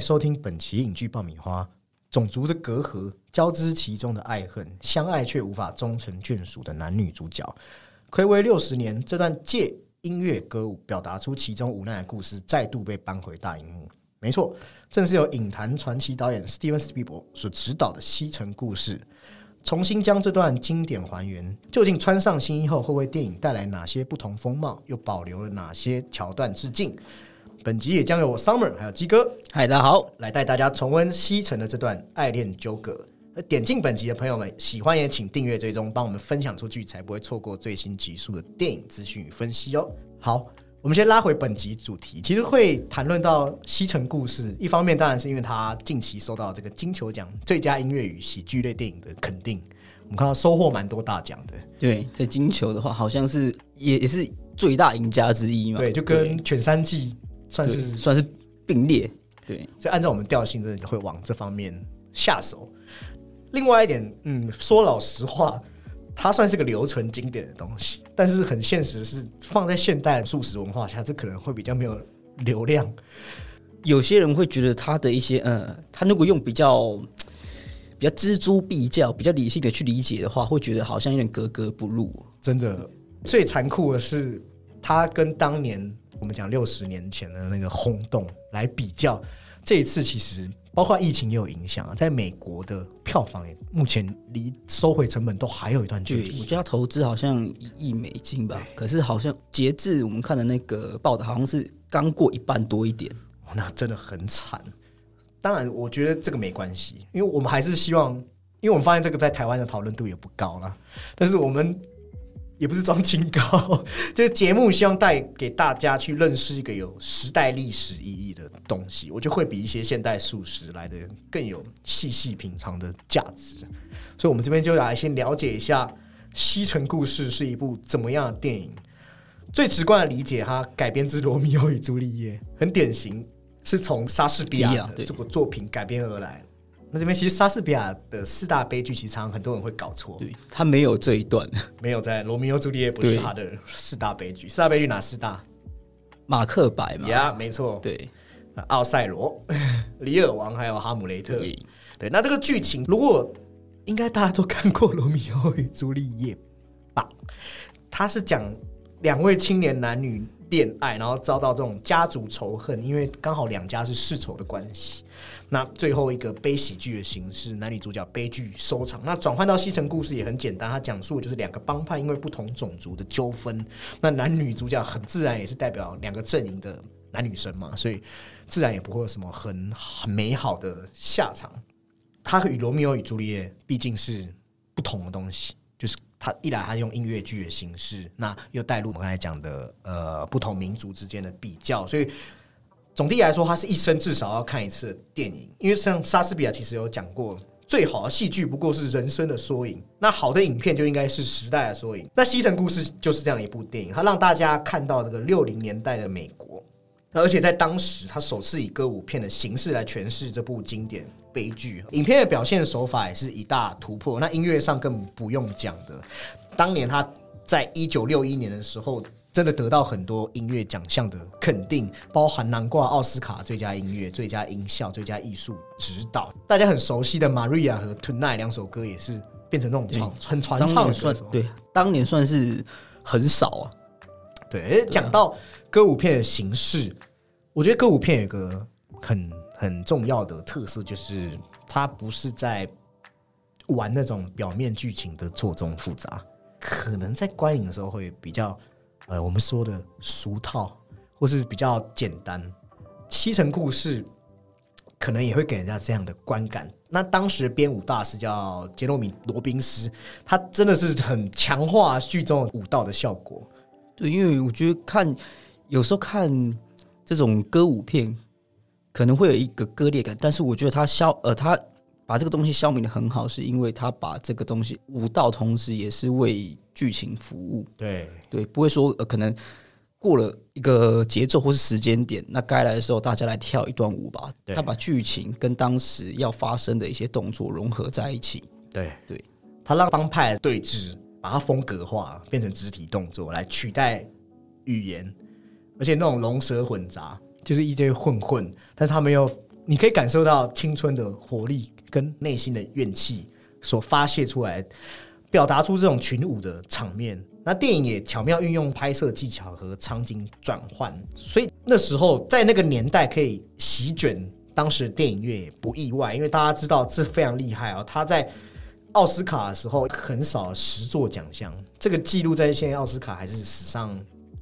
收听本期影剧爆米花。种族的隔阂交织其中的爱恨，相爱却无法终成眷属的男女主角，暌违六十年，这段借音乐歌舞表达出其中无奈的故事，再度被搬回大荧幕。没错，正是由影坛传奇导演 Steven Spielberg 所执导的《西城故事》，重新将这段经典还原。究竟穿上新衣后，会为电影带来哪些不同风貌？又保留了哪些桥段致敬？本集也将由我 Summer 还有鸡哥嗨，大家好，来带大家重温西城的这段爱恋纠葛。那点进本集的朋友们，喜欢也请订阅追踪，帮我们分享出去，才不会错过最新集数的电影资讯与分析哦。好，我们先拉回本集主题，其实会谈论到西城故事，一方面当然是因为他近期收到这个金球奖最佳音乐与喜剧类电影的肯定，我们看到收获蛮多大奖的。对，在金球的话，好像是也也是最大赢家之一嘛。对，就跟犬三季算是算是并列。对，所以按照我们调性，真的会往这方面下手。另外一点，嗯，说老实话，它算是个留存经典的东西，但是很现实是放在现代素食文化下，这可能会比较没有流量。有些人会觉得他的一些呃，他如果用比较比较锱铢必较、比较理性的去理解的话，会觉得好像有点格格不入。真的，最残酷的是，他跟当年我们讲六十年前的那个轰动来比较，这一次其实包括疫情也有影响啊，在美国的票房也目前离收回成本都还有一段距，离我。觉得他投资好像一亿美金吧，可是好像截至我们看的那个报道，好像是刚过一半多一点。哦那真的很惨。当然，我觉得这个没关系，因为我们还是希望，因为我们发现这个在台湾的讨论度也不高啦。但是我们也不是装清高，这 个节目希望带给大家去认识一个有时代历史意义的东西，我觉得会比一些现代素食来的更有细细品尝的价值。所以，我们这边就来先了解一下《西城故事》是一部怎么样的电影。最直观的理解，它改编自《罗密欧与朱丽叶》，很典型，是从莎士比亚的这部作品改编而来。那这边其实莎士比亚的四大悲剧，其实常常很多人会搞错，对他没有这一段，没有在《罗密欧朱丽叶》不是他的四大悲剧，四大悲剧哪四大？马克白嘛。呀、没错，对呃奥赛罗、李尔王还有哈姆雷特。对，对，那这个剧情，如果应该大家都看过《罗密欧与朱丽叶》吧？他是讲两位青年男女恋爱，然后遭到这种家族仇恨，因为刚好两家是世仇的关系。那最后一个悲喜剧的形式，男女主角悲剧收场。那转换到西城故事也很简单，它讲述的就是两个帮派因为不同种族的纠纷，那男女主角很自然也是代表两个阵营的男女生嘛，所以自然也不会有什么很很美好的下场。它与《罗密欧与朱丽叶》毕竟是不同的东西，它一来它用音乐剧的形式，那又带入我们刚才讲的呃不同民族之间的比较，所以总体来说，它是一生至少要看一次电影。因为像莎士比亚其实有讲过，最好的戏剧不过是人生的缩影，那好的影片就应该是时代的缩影。那《西城故事》就是这样一部电影，它让大家看到这个六零年代的美国。而且在当时，它首次以歌舞片的形式来诠释这部经典悲剧。影片的表现手法也是一大突破，那音乐上更不用讲的。当年他在一九六一年的时候，真的得到很多音乐奖项的肯定，包含南挂奥斯卡最佳音乐、最佳音效、最佳艺术指导。大家很熟悉的《Maria》和《Tonight》两首歌也是变成那种传很传唱的歌手。年算对，当年算是很少啊。对，讲到歌舞片的形式，我觉得歌舞片有一个很很重要的特色，就是它不是在玩那种表面剧情的错综复杂，可能在观影的时候会比较呃我们说的俗套，或是比较简单。七层故事可能也会给人家这样的观感。那当时编舞大师叫杰洛米·罗宾斯，他真的是很强化剧中舞蹈的效果。对，因为我觉得看有时候看这种歌舞片，可能会有一个割裂感，但是我觉得他消呃他把这个东西消弭的很好，是因为他把这个东西舞蹈同时也是为剧情服务，对，对，不会说呃可能过了一个节奏或是时间点，那该来的时候大家来跳一段舞吧。他把剧情跟当时要发生的一些动作融合在一起。对对，他让帮派的对峙把它风格化，变成肢体动作来取代语言，而且那种龙蛇混杂，就是一堆混混，但是他们又你可以感受到青春的活力跟内心的怨气所发泄出来，表达出这种群舞的场面。那电影也巧妙运用拍摄技巧和场景转换，所以那时候在那个年代可以席卷当时的电影院也不意外，因为大家知道这非常厉害啊。他在奥斯卡的时候很少十座奖项，这个记录在现在奥斯卡还是史上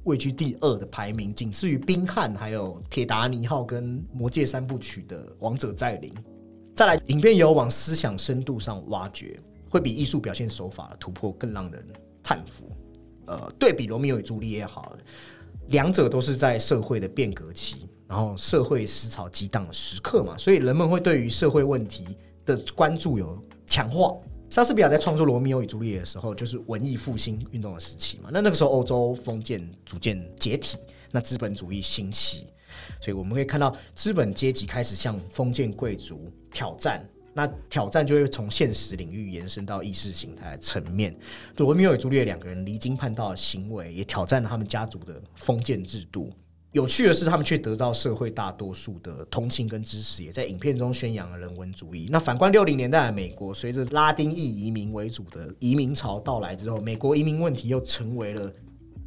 位居第二的排名，仅次于《冰汉》还有《铁达尼号》跟《魔戒三部曲》的《王者再临》。再来，影片有往思想深度上挖掘，会比艺术表现手法的突破更让人叹服。呃，对比《罗密欧与朱丽叶》好了，两者都是在社会的变革期，然后社会思潮激荡的时刻嘛，所以人们会对于社会问题的关注有强化。莎士比亚在创作《罗密欧与朱丽叶》的时候，就是文艺复兴运动的时期嘛。那那个时候，欧洲封建逐渐解体，那资本主义兴起，所以我们会看到资本阶级开始向封建贵族挑战。那挑战就会从现实领域延伸到意识形态层面。罗密欧与朱丽叶两个人离经叛道的行为，也挑战了他们家族的封建制度。有趣的是，他们却得到社会大多数的同情跟支持，也在影片中宣扬了人文主义。那反观六零年代的美国，随着拉丁裔移民为主的移民潮到来之后，美国移民问题又成为了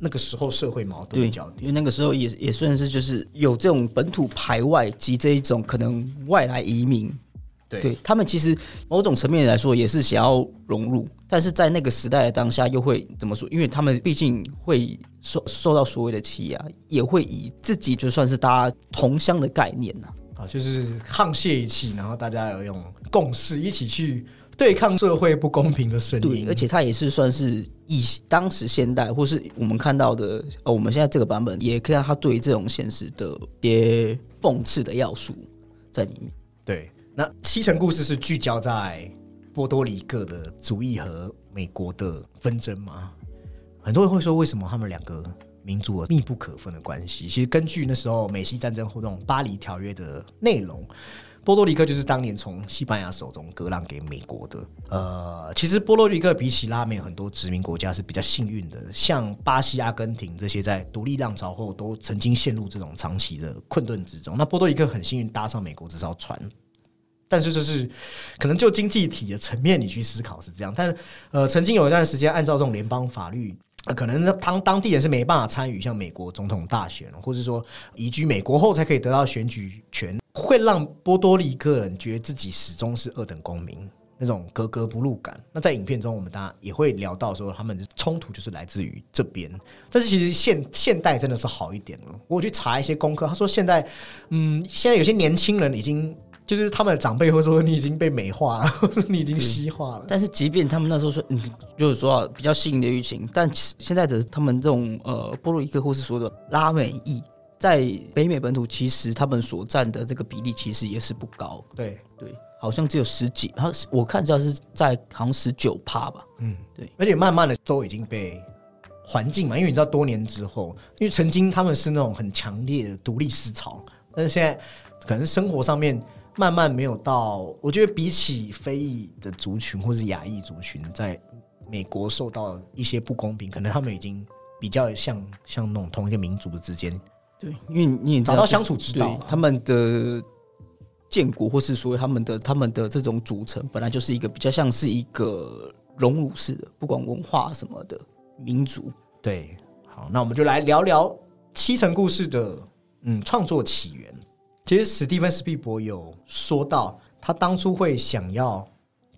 那个时候社会矛盾的焦点。因为那个时候也也算是就是有这种本土排外及这一种可能外来移民。对他们其实某种层面来说也是想要融入，但是在那个时代的当下又会怎么说？因为他们毕竟会受受到所谓的欺压，也会以自己就算是大家同乡的概念呢啊，就是沆瀣一气，然后大家有用共识一起去对抗社会不公平的声音。而且他也是算是以当时现代或是我们看到的，呃，我们现在这个版本也可以看他对这种现实的一些讽刺的要素在里面。对。那七成故事是聚焦在波多黎各的主义和美国的纷争吗？很多人会说，为什么他们两个民族有密不可分的关系？其实根据那时候美西战争后种巴黎条约的内容，波多黎各就是当年从西班牙手中割让给美国的。呃，其实波多黎各比起拉美很多殖民国家是比较幸运的，像巴西、阿根廷这些在独立浪潮后都曾经陷入这种长期的困顿之中。那波多黎各很幸运搭上美国这艘船。但是这是可能就经济体的层面你去思考是这样，但呃，曾经有一段时间按照这种联邦法律，可能当当地人是没办法参与像美国总统大选，或者说移居美国后才可以得到选举权，会让波多黎各人觉得自己始终是二等公民，那种格格不入感。那在影片中，我们大家也会聊到说，他们的冲突就是来自于这边。但是其实现现代真的是好一点了。我去查一些功课，他说现在，嗯，现在有些年轻人已经。就是他们的长辈会说你已经被美化了，你已经西化了。但是即便他们那时候说，嗯，就是说比较吸引的舆情，但现在的他们这种呃波洛伊克或是说的拉美裔，在北美本土其实他们所占的这个比例其实也是不高。对对，好像只有十几，他我看知道是在好像十九帕吧。嗯，对。而且慢慢的都已经被环境嘛，因为你知道多年之后，因为曾经他们是那种很强烈的独立思潮，但是现在可能生活上面。慢慢没有到，我觉得比起非裔的族群或是亚裔族群，在美国受到一些不公平，可能他们已经比较像像那种同一个民族的之间，对，因为你也找到相处之道，他们的建国或是说他们的他们的这种组成，本来就是一个比较像是一个荣辱式的，不管文化什么的民族。对，好，那我们就来聊聊七层故事的嗯创作起源。其实史蒂芬斯皮伯有说到，他当初会想要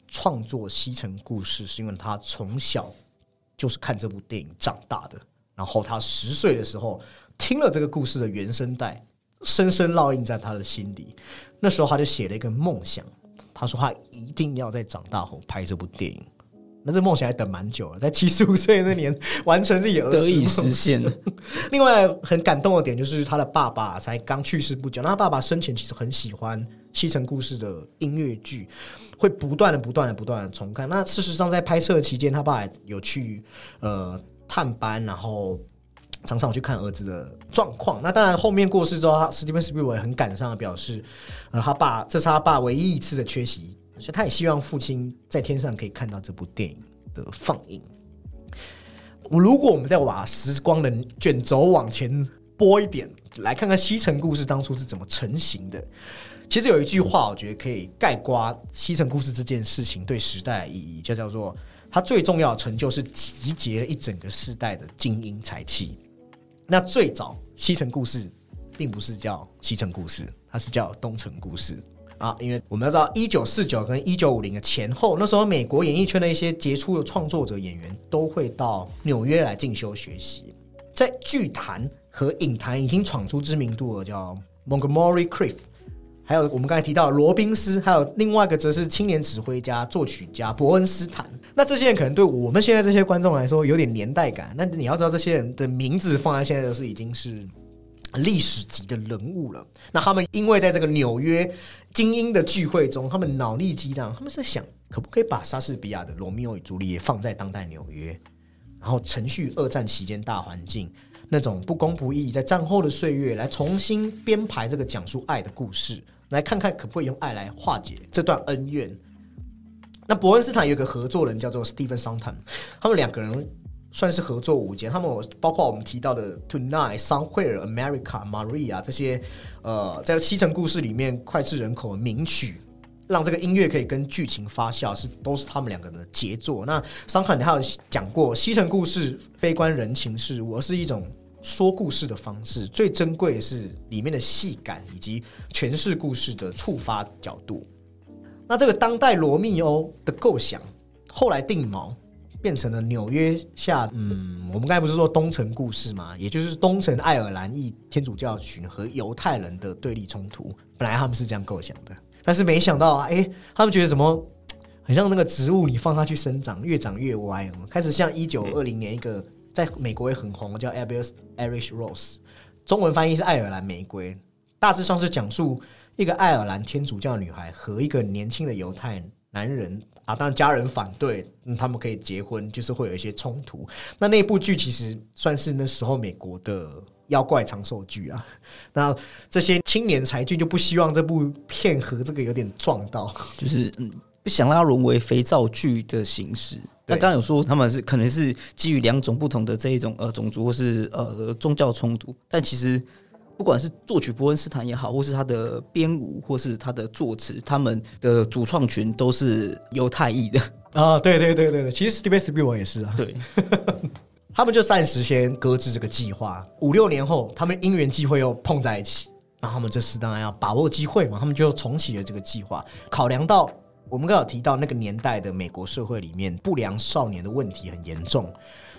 创作《西城故事》，是因为他从小就是看这部电影长大的。然后他十岁的时候听了这个故事的原声带，深深烙印在他的心里。那时候他就写了一个梦想，他说他一定要在长大后拍这部电影。那这梦想还等蛮久了，在七十五岁那年完成自己儿得以实现。另外很感动的点就是他的爸爸才刚去世不久，那他爸爸生前其实很喜欢《西城故事》的音乐剧，会不断的、不断的、不断的重看。那事实上在拍摄期间，他爸有去呃探班，然后常常去看儿子的状况。那当然后面过世之后，他史蒂芬·斯皮尔很感伤的表示，呃，他爸这是他爸唯一一次的缺席。所以他也希望父亲在天上可以看到这部电影的放映。如果我们再把时光的卷轴往前拨一点，来看看西城故事当初是怎么成型的。其实有一句话，我觉得可以概括西城故事这件事情对时代的意义，就叫做它最重要的成就是集结了一整个世代的精英才气。那最早西城故事并不是叫西城故事，它是叫东城故事啊，因为我们要知道一九四九跟一九五零的前后，那时候美国演艺圈的一些杰出的创作者演员都会到纽约来进修学习，在剧坛和影坛已经闯出知名度的叫 Montgomery Clift。还有我们刚才提到罗宾斯，还有另外一个则是青年指挥家、作曲家伯恩斯坦。那这些人可能对我们现在这些观众来说有点年代感。那你要知道，这些人的名字放在现在都是已经是历史级的人物了。那他们因为在这个纽约精英的聚会中，他们脑力激荡，他们在想，可不可以把莎士比亚的《罗密欧与朱丽叶》放在当代纽约，然后程序二战期间大环境。那种不公不义，在战后的岁月，来重新编排这个讲述爱的故事，来看看可不可以用爱来化解这段恩怨。那伯恩斯坦有个合作人叫做 Stephen Sondheim，他们两个人算是合作无间。他们包括我们提到的 Tonight、Somewhere、America、Maria 这些，呃，在西城故事里面脍炙人口的名曲。让这个音乐可以跟剧情发酵，是都是他们两个人的杰作。那桑肯还有讲过，西城故事悲观人情世故，而是一种说故事的方式。最珍贵的是里面的戏感以及诠释故事的触发角度。那这个当代罗密欧的构想，后来定锚变成了纽约下，嗯，我们刚才不是说东城故事嘛，也就是东城爱尔兰裔天主教群和犹太人的对立冲突。本来他们是这样构想的。但是没想到啊，哎，他们觉得什么很像那个植物，你放它去生长，越长越歪，开始像一九二零年一个在美国也很红叫《Abel's Irish Rose》，中文翻译是爱尔兰玫瑰，大致上是讲述一个爱尔兰天主教女孩和一个年轻的犹太男人啊，当然家人反对，他们可以结婚，就是会有一些冲突。那那部剧其实算是那时候美国的。妖怪长寿剧啊，那这些青年才俊就不希望这部片和这个有点撞到，就是嗯，不想让它沦为肥皂剧的形式。那刚刚有说他们是可能是基于两种不同的这一种呃种族或是呃宗教冲突，但其实不管是作曲伯恩斯坦也好，或是他的编舞或是他的作词，他们的主创群都是犹太裔的 啊。对对对对对，其实 Steve s p i e l 也是啊。对。他们就暂时先搁置这个计划，五六年后，他们因缘际会又碰在一起，那他们这次当然要把握机会嘛，他们就重启了这个计划。考量到我们刚有提到那个年代的美国社会里面不良少年的问题很严重，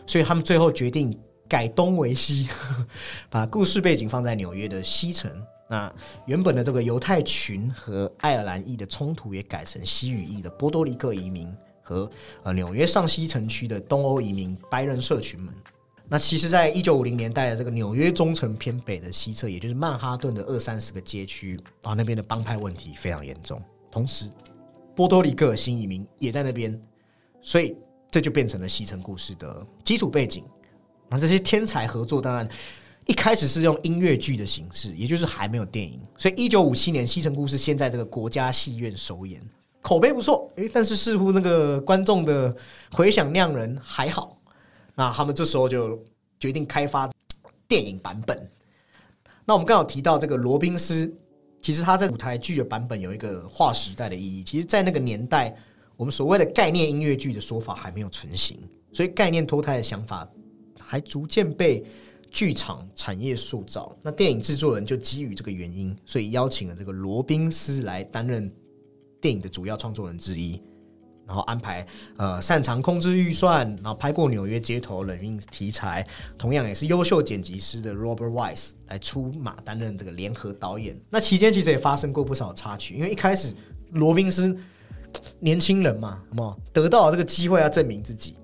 所以他们最后决定改东为西，把故事背景放在纽约的西城。那原本的这个犹太群和爱尔兰裔的冲突也改成西语裔的波多黎各移民。和呃纽约上西城区的东欧移民白人社群们，那其实，在一九五零年代的这个纽约中城偏北的西侧，也就是曼哈顿的二三十个街区啊，那边的帮派问题非常严重。同时，波多黎各新移民也在那边，所以这就变成了西城故事的基础背景。那这些天才合作，当然一开始是用音乐剧的形式，也就是还没有电影。所以，一九五七年，西城故事先在这个国家戏院首演。口碑不错，诶，但是似乎那个观众的回响量人还好，那他们这时候就决定开发电影版本。那我们刚好提到这个罗宾斯，其实他在舞台剧的版本有一个划时代的意义。其实，在那个年代，我们所谓的概念音乐剧的说法还没有成型，所以概念脱胎的想法还逐渐被剧场产业塑造。那电影制作人就基于这个原因，所以邀请了这个罗宾斯来担任。电影的主要创作人之一，然后安排呃擅长控制预算，然后拍过纽约街头冷硬题材，同样也是优秀剪辑师的 Robert Wise 来出马担任这个联合导演。那期间其实也发生过不少插曲，因为一开始罗宾斯年轻人嘛，什么得到这个机会要证明自己。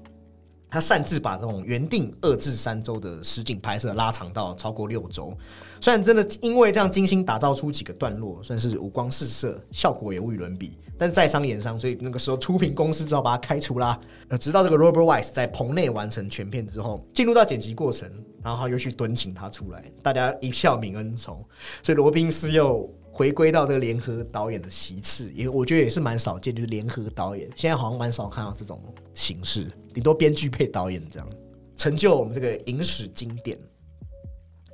他擅自把这种原定二至三周的实景拍摄拉长到超过六周，虽然真的因为这样精心打造出几个段落，算是五光四色，效果也无与伦比。但是在商言商，所以那个时候出品公司只好把他开除啦。呃，直到这个 Robert Wise 在棚内完成全片之后，进入到剪辑过程，然后又去敦请他出来，大家一笑泯恩仇，所以罗宾斯又。回归到这个联合导演的席次，也我觉得也是蛮少见，就是联合导演现在好像蛮少看到这种形式，顶多编剧配导演这样，成就我们这个影史经典。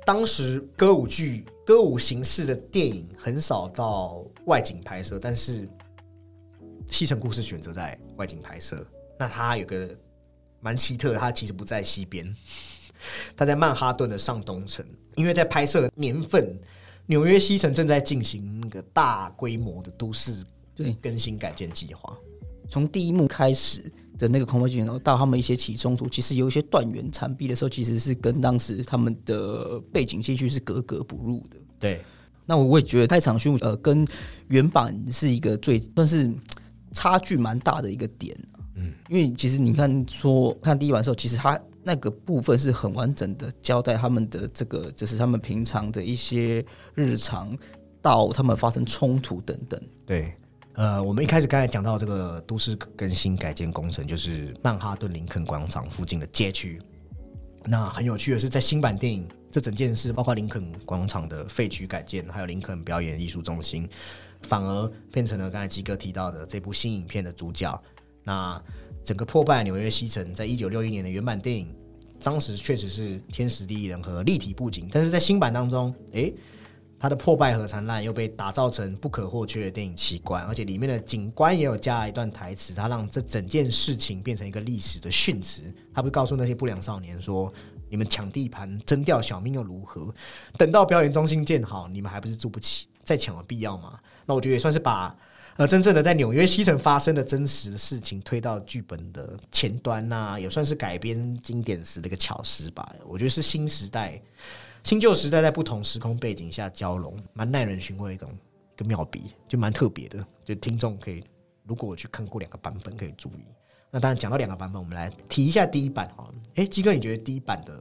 当时歌舞剧、歌舞形式的电影很少到外景拍摄，但是《西城故事》选择在外景拍摄。那它有个蛮奇特的，它其实不在西边，它在曼哈顿的上东城，因为在拍摄年份，纽约西城正在进行那个大规模的都市对更新改建计划。从第一幕开始的那个空拍镜头到他们一些起冲突，其实有一些断垣残壁的时候，其实是跟当时他们的背景戏剧是格格不入的。对，那我也觉得开场序幕呃跟原版是一个最算是差距蛮大的一个点、嗯，因为其实你看说看第一版的时候，其实它那个部分是很完整的交代他们的这个，就是他们平常的一些日常到他们发生冲突等等。对，呃，我们一开始刚才讲到这个都市更新改建工程，就是曼哈顿林肯广场附近的街区。那很有趣的是，在新版电影，这整件事包括林肯广场的废墟改建，还有林肯表演艺术中心，反而变成了刚才基哥提到的这部新影片的主角。那整个破败纽约西城，在一九六一年的原版电影，当时确实是天时地利人和，立体布景，但是在新版当中，诶，它的破败和残烂又被打造成不可或缺的电影奇观，而且里面的景观也有加了一段台词，他让这整件事情变成一个历史的训词。他不是告诉那些不良少年说：“你们抢地盘、争掉小命又如何？等到表演中心建好，你们还不是住不起？再抢有必要吗？”那我觉得也算是把呃真正的在纽约西城发生的真实的事情推到剧本的前端呐、也算是改编经典时的一个巧思吧。我觉得是新时代。新旧时代在不同时空背景下交融，蛮耐人寻味的一个一个妙笔，就蛮特别的。就听众可以，如果我去看过两个版本，可以注意。那当然讲到两个版本，我们来提一下第一版哈。哎，鸡哥，你觉得第一版的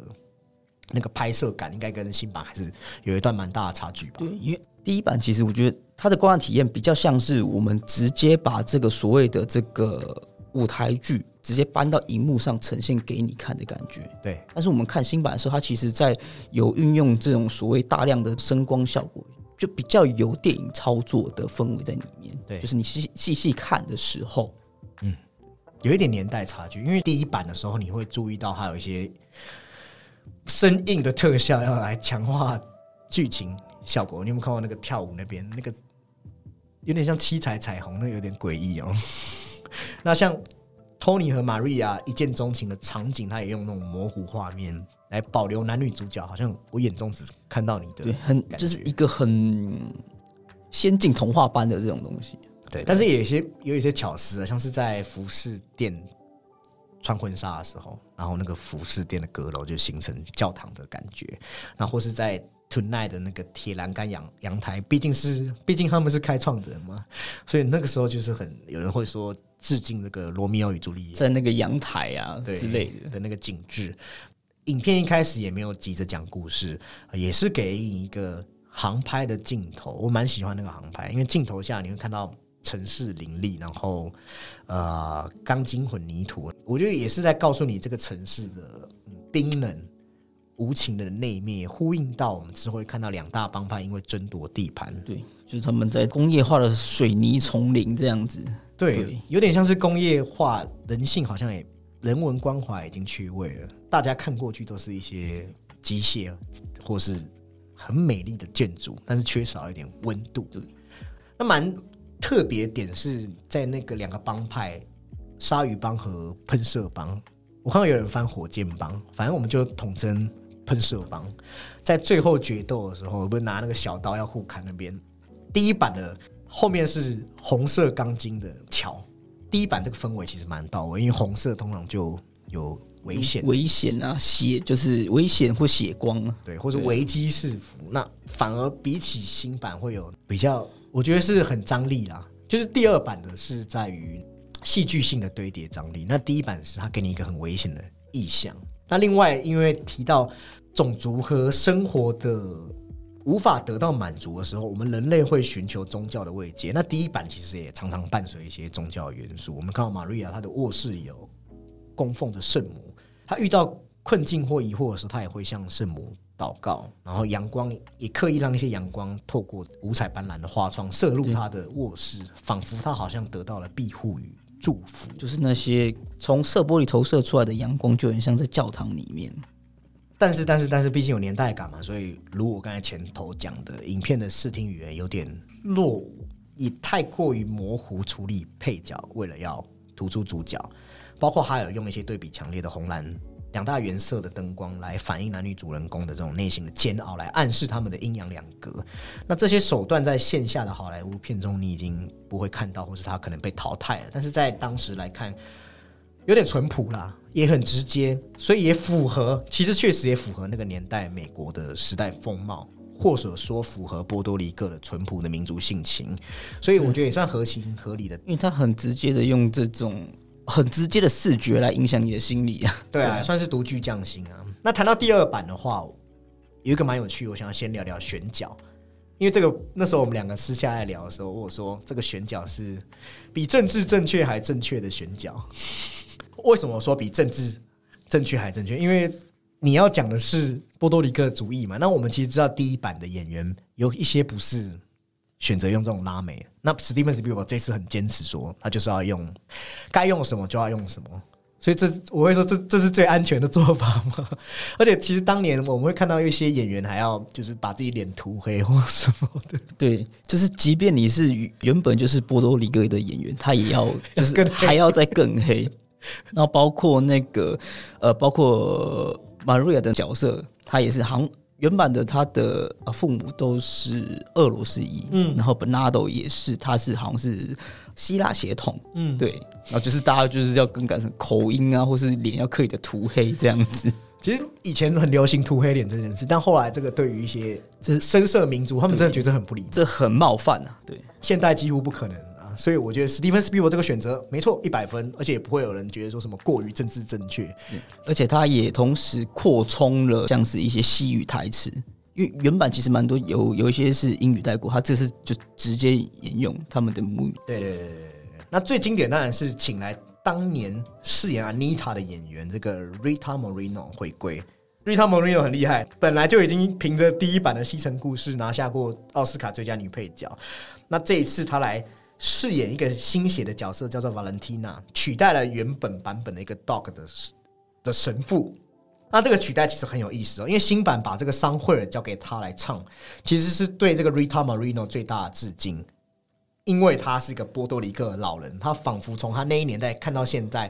那个拍摄感应该跟新版还是有一段蛮大的差距吧？对，因为第一版其实我觉得它的观看体验比较像是我们直接把这个所谓的这个舞台剧直接搬到荧幕上呈现给你看的感觉。对，但是我们看新版的时候，它其实在有运用这种所谓大量的声光效果，就比较有电影操作的氛围在里面。对就是你细细细看的时候，嗯有一点年代差距，因为第一版的时候你会注意到它有一些生硬的特效要来强化剧情效果。你有没有看过那个跳舞那边那个有点像七彩彩虹，那个有点诡异哦。那像 Tony 和 Maria 一见钟情的场景，他也用那种模糊画面来保留男女主角，好像我眼中只看到你的对，很就是一个很先进童话般的这种东西。对，但是也有一些有一些巧思啊，像是在服饰店穿婚纱的时候，然后那个服饰店的阁楼就形成教堂的感觉，那或是在 Tonight 的那个铁栏杆阳阳台，毕竟是毕竟他们是开创者嘛，所以那个时候就是很有人会说致敬这个罗密欧与朱丽叶在那个阳台啊之类的，的那个景致。影片一开始也没有急着讲故事，也是给你一个航拍的镜头。我蛮喜欢那个航拍，因为镜头下你会看到城市林立，然后呃钢筋混凝土，我觉得也是在告诉你这个城市的嗯冰冷无情的那一面，也呼应到我们之后会看到两大帮派因为争夺地盘，对，就是他们在工业化的水泥丛林这样子。对，对有点像是工业化，人性好像也人文关怀已经缺位了。大家看过去都是一些机械或是很美丽的建筑，但是缺少一点温度。对，那蛮特别点是在那个两个帮派——鲨鱼帮和喷射帮。我看到有人翻火箭帮，反正我们就统称喷射帮。在最后决斗的时候，不是拿那个小刀要互砍那边，第一版的后面是红色钢筋的桥。第一版这个氛围其实蛮到位，因为红色通常就有危险，危险啊，血就是危险或血光啊。对，或者危机四伏。那反而比起新版会有比较，我觉得是很张力啦。就是第二版的是在于戏剧性的堆叠张力，那第一版是它给你一个很危险的意象。那另外，因为提到种族和生活的无法得到满足的时候，我们人类会寻求宗教的慰藉。那第一版其实也常常伴随一些宗教元素。我们看到玛利亚她的卧室里有供奉着圣母，她遇到困境或疑惑的时候，她也会向圣母祷告。然后阳光也刻意让一些阳光透过五彩斑斓的花窗射入她的卧室，仿佛她好像得到了庇护与祝福。就是那些从射玻璃投射出来的阳光，就很像在教堂里面。但是但是但是，毕竟有年代感嘛，所以如我刚才前头讲的，影片的视听语言有点落伍，以太过于模糊处理配角，为了要突出主角，包括还有用一些对比强烈的红蓝两大原色的灯光来反映男女主人公的这种内心的煎熬，来暗示他们的阴阳两隔。那这些手段在线下的好莱坞片中，你已经不会看到，或是他可能被淘汰了。但是在当时来看，有点淳朴啦，也很直接，所以也符合，其实确实也符合那个年代美国的时代风貌，或者说符合波多黎各的淳朴的民族性情，所以我觉得也算合情合理的。因为他很直接的用这种很直接的视觉来影响你的心理啊。对啊，算是独具匠心啊。那谈到第二版的话，有一个蛮有趣，我想要先聊聊选角，因为这个那时候我们两个私下在聊的时候，我说这个选角是比政治正确还正确的选角。为什么说比政治正确还正确？因为你要讲的是波多黎各主义嘛。那我们其实知道第一版的演员有一些不是选择用这种拉美，那史蒂芬斯比伯这次很坚持说，他就是要用该用什么就要用什么。所以这我会说这这是最安全的做法嘛。而且其实当年我们会看到一些演员还要就是把自己脸涂黑或什么的。对，就是即便你是原本就是波多黎各的演员，他也要就是 更还要再更黑。然后包括那个呃，包括 Maria 的角色，他也是好像原版的他的呃父母都是俄罗斯裔，嗯，然后 Bernardo 也是，他是好像是希腊血统，嗯，对，然后就是大家就是要更改成口音啊，或是脸要刻意的涂黑这样子。其实以前很流行涂黑脸这件事，但后来这个对于一些就是深色民族，他们真的觉得很不理解，这很冒犯啊，对，现代几乎不可能啊。所以我觉得史蒂芬斯皮伯这个选择没错，一百分，而且也不会有人觉得说什么过于政治正确。而且他也同时扩充了像是一些西语台词，因为原版其实蛮多有有一些是英语带过，他这次就直接沿用他们的母语。对对对对对对。那最经典当然是请来当年饰演 Anita 的演员这个 Rita Moreno 回归。Rita Moreno 很厉害，本来就已经凭着第一版的《西城故事》拿下过奥斯卡最佳女配角。那这一次她来饰演一个新写的角色，叫做 Valentina，取代了原本版本的一个 Dog 的的神父。那这个取代其实很有意思哦，因为新版把这个桑惠尔交给他来唱，其实是对这个 Rita Moreno 最大的致敬。因为他是一个波多黎各老人，他仿佛从他那一年代看到现在，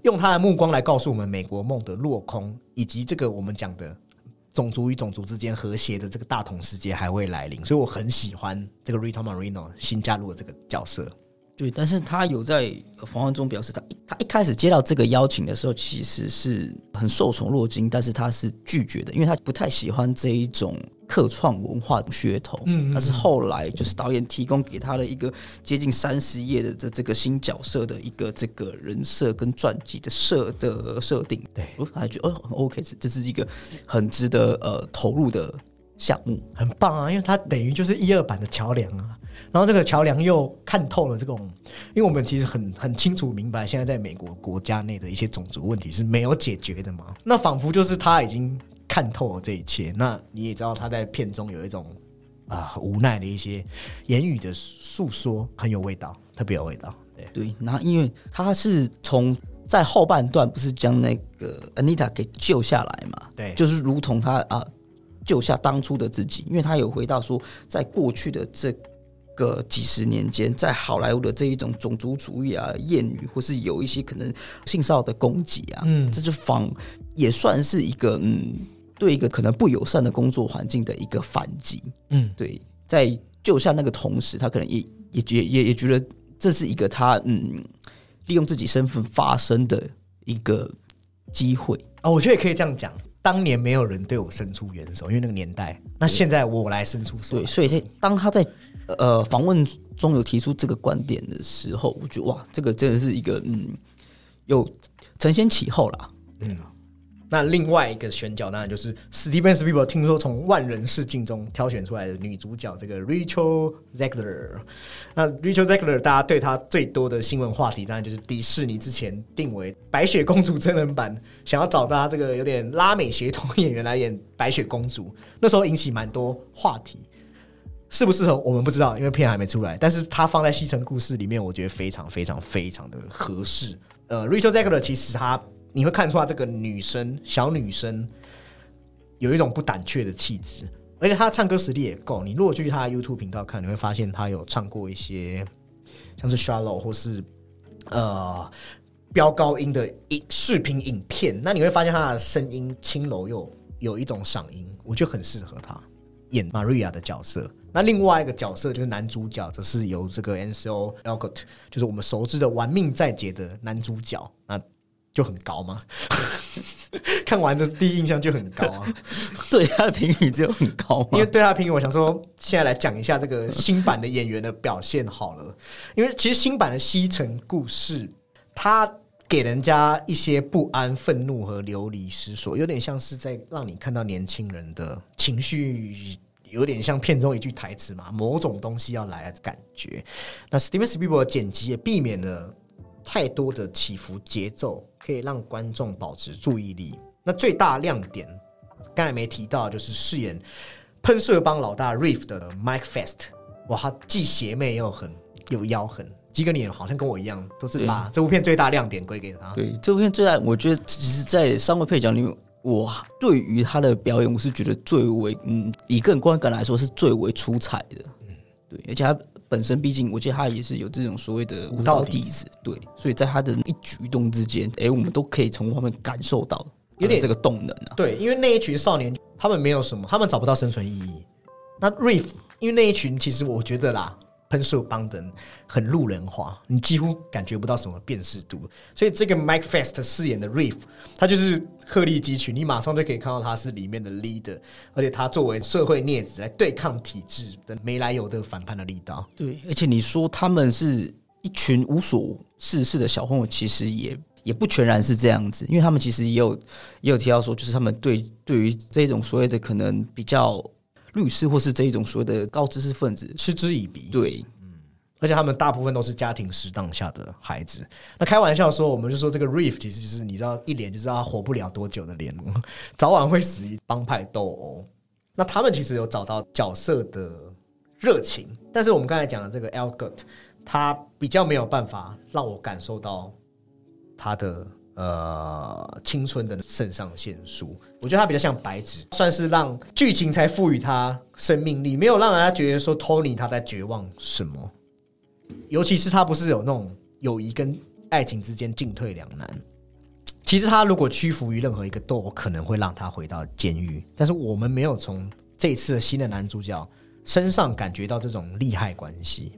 用他的目光来告诉我们美国梦的落空，以及这个我们讲的种族与种族之间和谐的这个大同世界还会来临。所以我很喜欢这个 Rita Moreno 新加入的这个角色。对，但是他有在访问中表示他，他一开始接到这个邀请的时候，其实是很受宠若惊，但是他是拒绝的，因为他不太喜欢这一种客创文化的噱头。嗯，但是后来就是导演提供给他的一个接近三十页的这这个新角色的一个这个人设跟传记的设的设定，对我还觉得哦很 OK，这这是一个很值得呃投入的项目。很棒啊，因为它等于就是一二版的桥梁啊。然后这个桥梁又看透了这种，因为我们其实很很清楚明白，现在在美国国家内的一些种族问题是没有解决的嘛。那仿佛就是他已经看透了这一切。那你也知道他在片中有一种啊无奈的一些言语的诉说，很有味道，特别有味道。对对，然后因为他是从在后半段不是将那个 Anita 给救下来嘛，对就是如同他啊救下当初的自己，因为他有回到说，在过去的这个几十年间，在好莱坞的这一种种族主义啊、谚语，或是有一些可能性骚扰的攻击啊，嗯这就仿也算是一个嗯，对一个可能不友善的工作环境的一个反击。嗯，对，在救下那个同时，他可能也也也也也觉得这是一个他嗯利用自己身份发声的一个机会。啊，我觉得也可以这样讲。当年没有人对我伸出援手，因为那个年代。那现在我来伸出手对，，所以在当他在呃访问中有提出这个观点的时候，我觉得哇，这个真的是一个嗯有承先启后啦。那另外一个选角当然就是史蒂芬·斯皮伯，听说从万人试镜中挑选出来的女主角，这个 Rachel Zegler。那 Rachel Zegler，大家对她最多的新闻话题，当然就是迪士尼之前定为白雪公主真人版，想要找她这个有点拉美血统演员来演白雪公主，那时候引起蛮多话题。适不适合我们不知道，因为片还没出来。但是她放在《西城故事》里面，我觉得非常非常非常的合适。呃，Rachel Zegler 其实她你会看出她这个女生小女生有一种不胆怯的气质，而且她唱歌实力也够。你如果去她的 YouTube 频道看，你会发现她有唱过一些像是 Shallow 或是呃飙高音的影视频影片，那你会发现她的声音轻柔又有一种嗓音，我觉得很适合她演 Maria 的角色。那另外一个角色就是男主角，则是由这个 Ansel Elgort，就是我们熟知的《玩命在劫》的男主角，那就很高吗。看完的第一印象就很高啊，对他的评语只有很高吗因为？对他的评语，我想说现在来讲一下这个新版的演员的表现好了。因为其实新版的《西城故事》，它给人家一些不安、愤怒和流离失所，有点像是在让你看到年轻人的情绪。有点像片中一句台词嘛，某种东西要来的感觉。那 Steven Spielberg 的剪辑也避免了太多的起伏节奏，可以让观众保持注意力。那最大亮点，刚才没提到，就是饰演喷射帮老大 Riff 的 Mike Fest，哇，他既邪魅又狠，又妖狠。几个脸好像跟我一样，都是把这部片最大亮点归给他。对，这部片最大，我觉得其实，在三位配角里面，我对于他的表演，我是觉得最为嗯，以个人观感来说是最为出彩的。对，而且他本身毕竟，我记得他也是有这种所谓的武道底子，对，所以在他的一举一动之间，哎，我们都可以从外面感受到有点这个动能啊。对，因为那一群少年，他们没有什么，他们找不到生存意义。那 Reef，因为那一群，其实我觉得啦，喷射帮的人很路人化，你几乎感觉不到什么辨识度。所以这个 Mike Fest 饰演的 Reef，他就是鹤立鸡群，你马上就可以看到他是里面的 leader，而且他作为社会镊子来对抗体制的没来由的反叛的力道。对，而且你说他们是一群无所事事的小混混，其实也也不全然是这样子，因为他们其实也有也有提到说，就是他们对对于这种所谓的可能比较律师或是这一种所谓的高知识分子，嗤之以鼻，对嗯而且他们大部分都是家庭适当下的孩子。那开玩笑说，我们就说这个 Reef 其实就是你知道一脸就知道他活不了多久的脸，早晚会死于帮派斗殴。那他们其实有找到角色的热情，但是我们刚才讲的这个 Elgort，他比较没有办法让我感受到他的呃青春的肾上腺素。我觉得他比较像白纸，算是让剧情才赋予他生命力，没有让人家觉得说 Tony 他在绝望什么。尤其是他不是有那种友谊跟爱情之间进退两难。其实他如果屈服于任何一个，都有可能会让他回到监狱。但是我们没有从这次的新的男主角身上感觉到这种利害关系。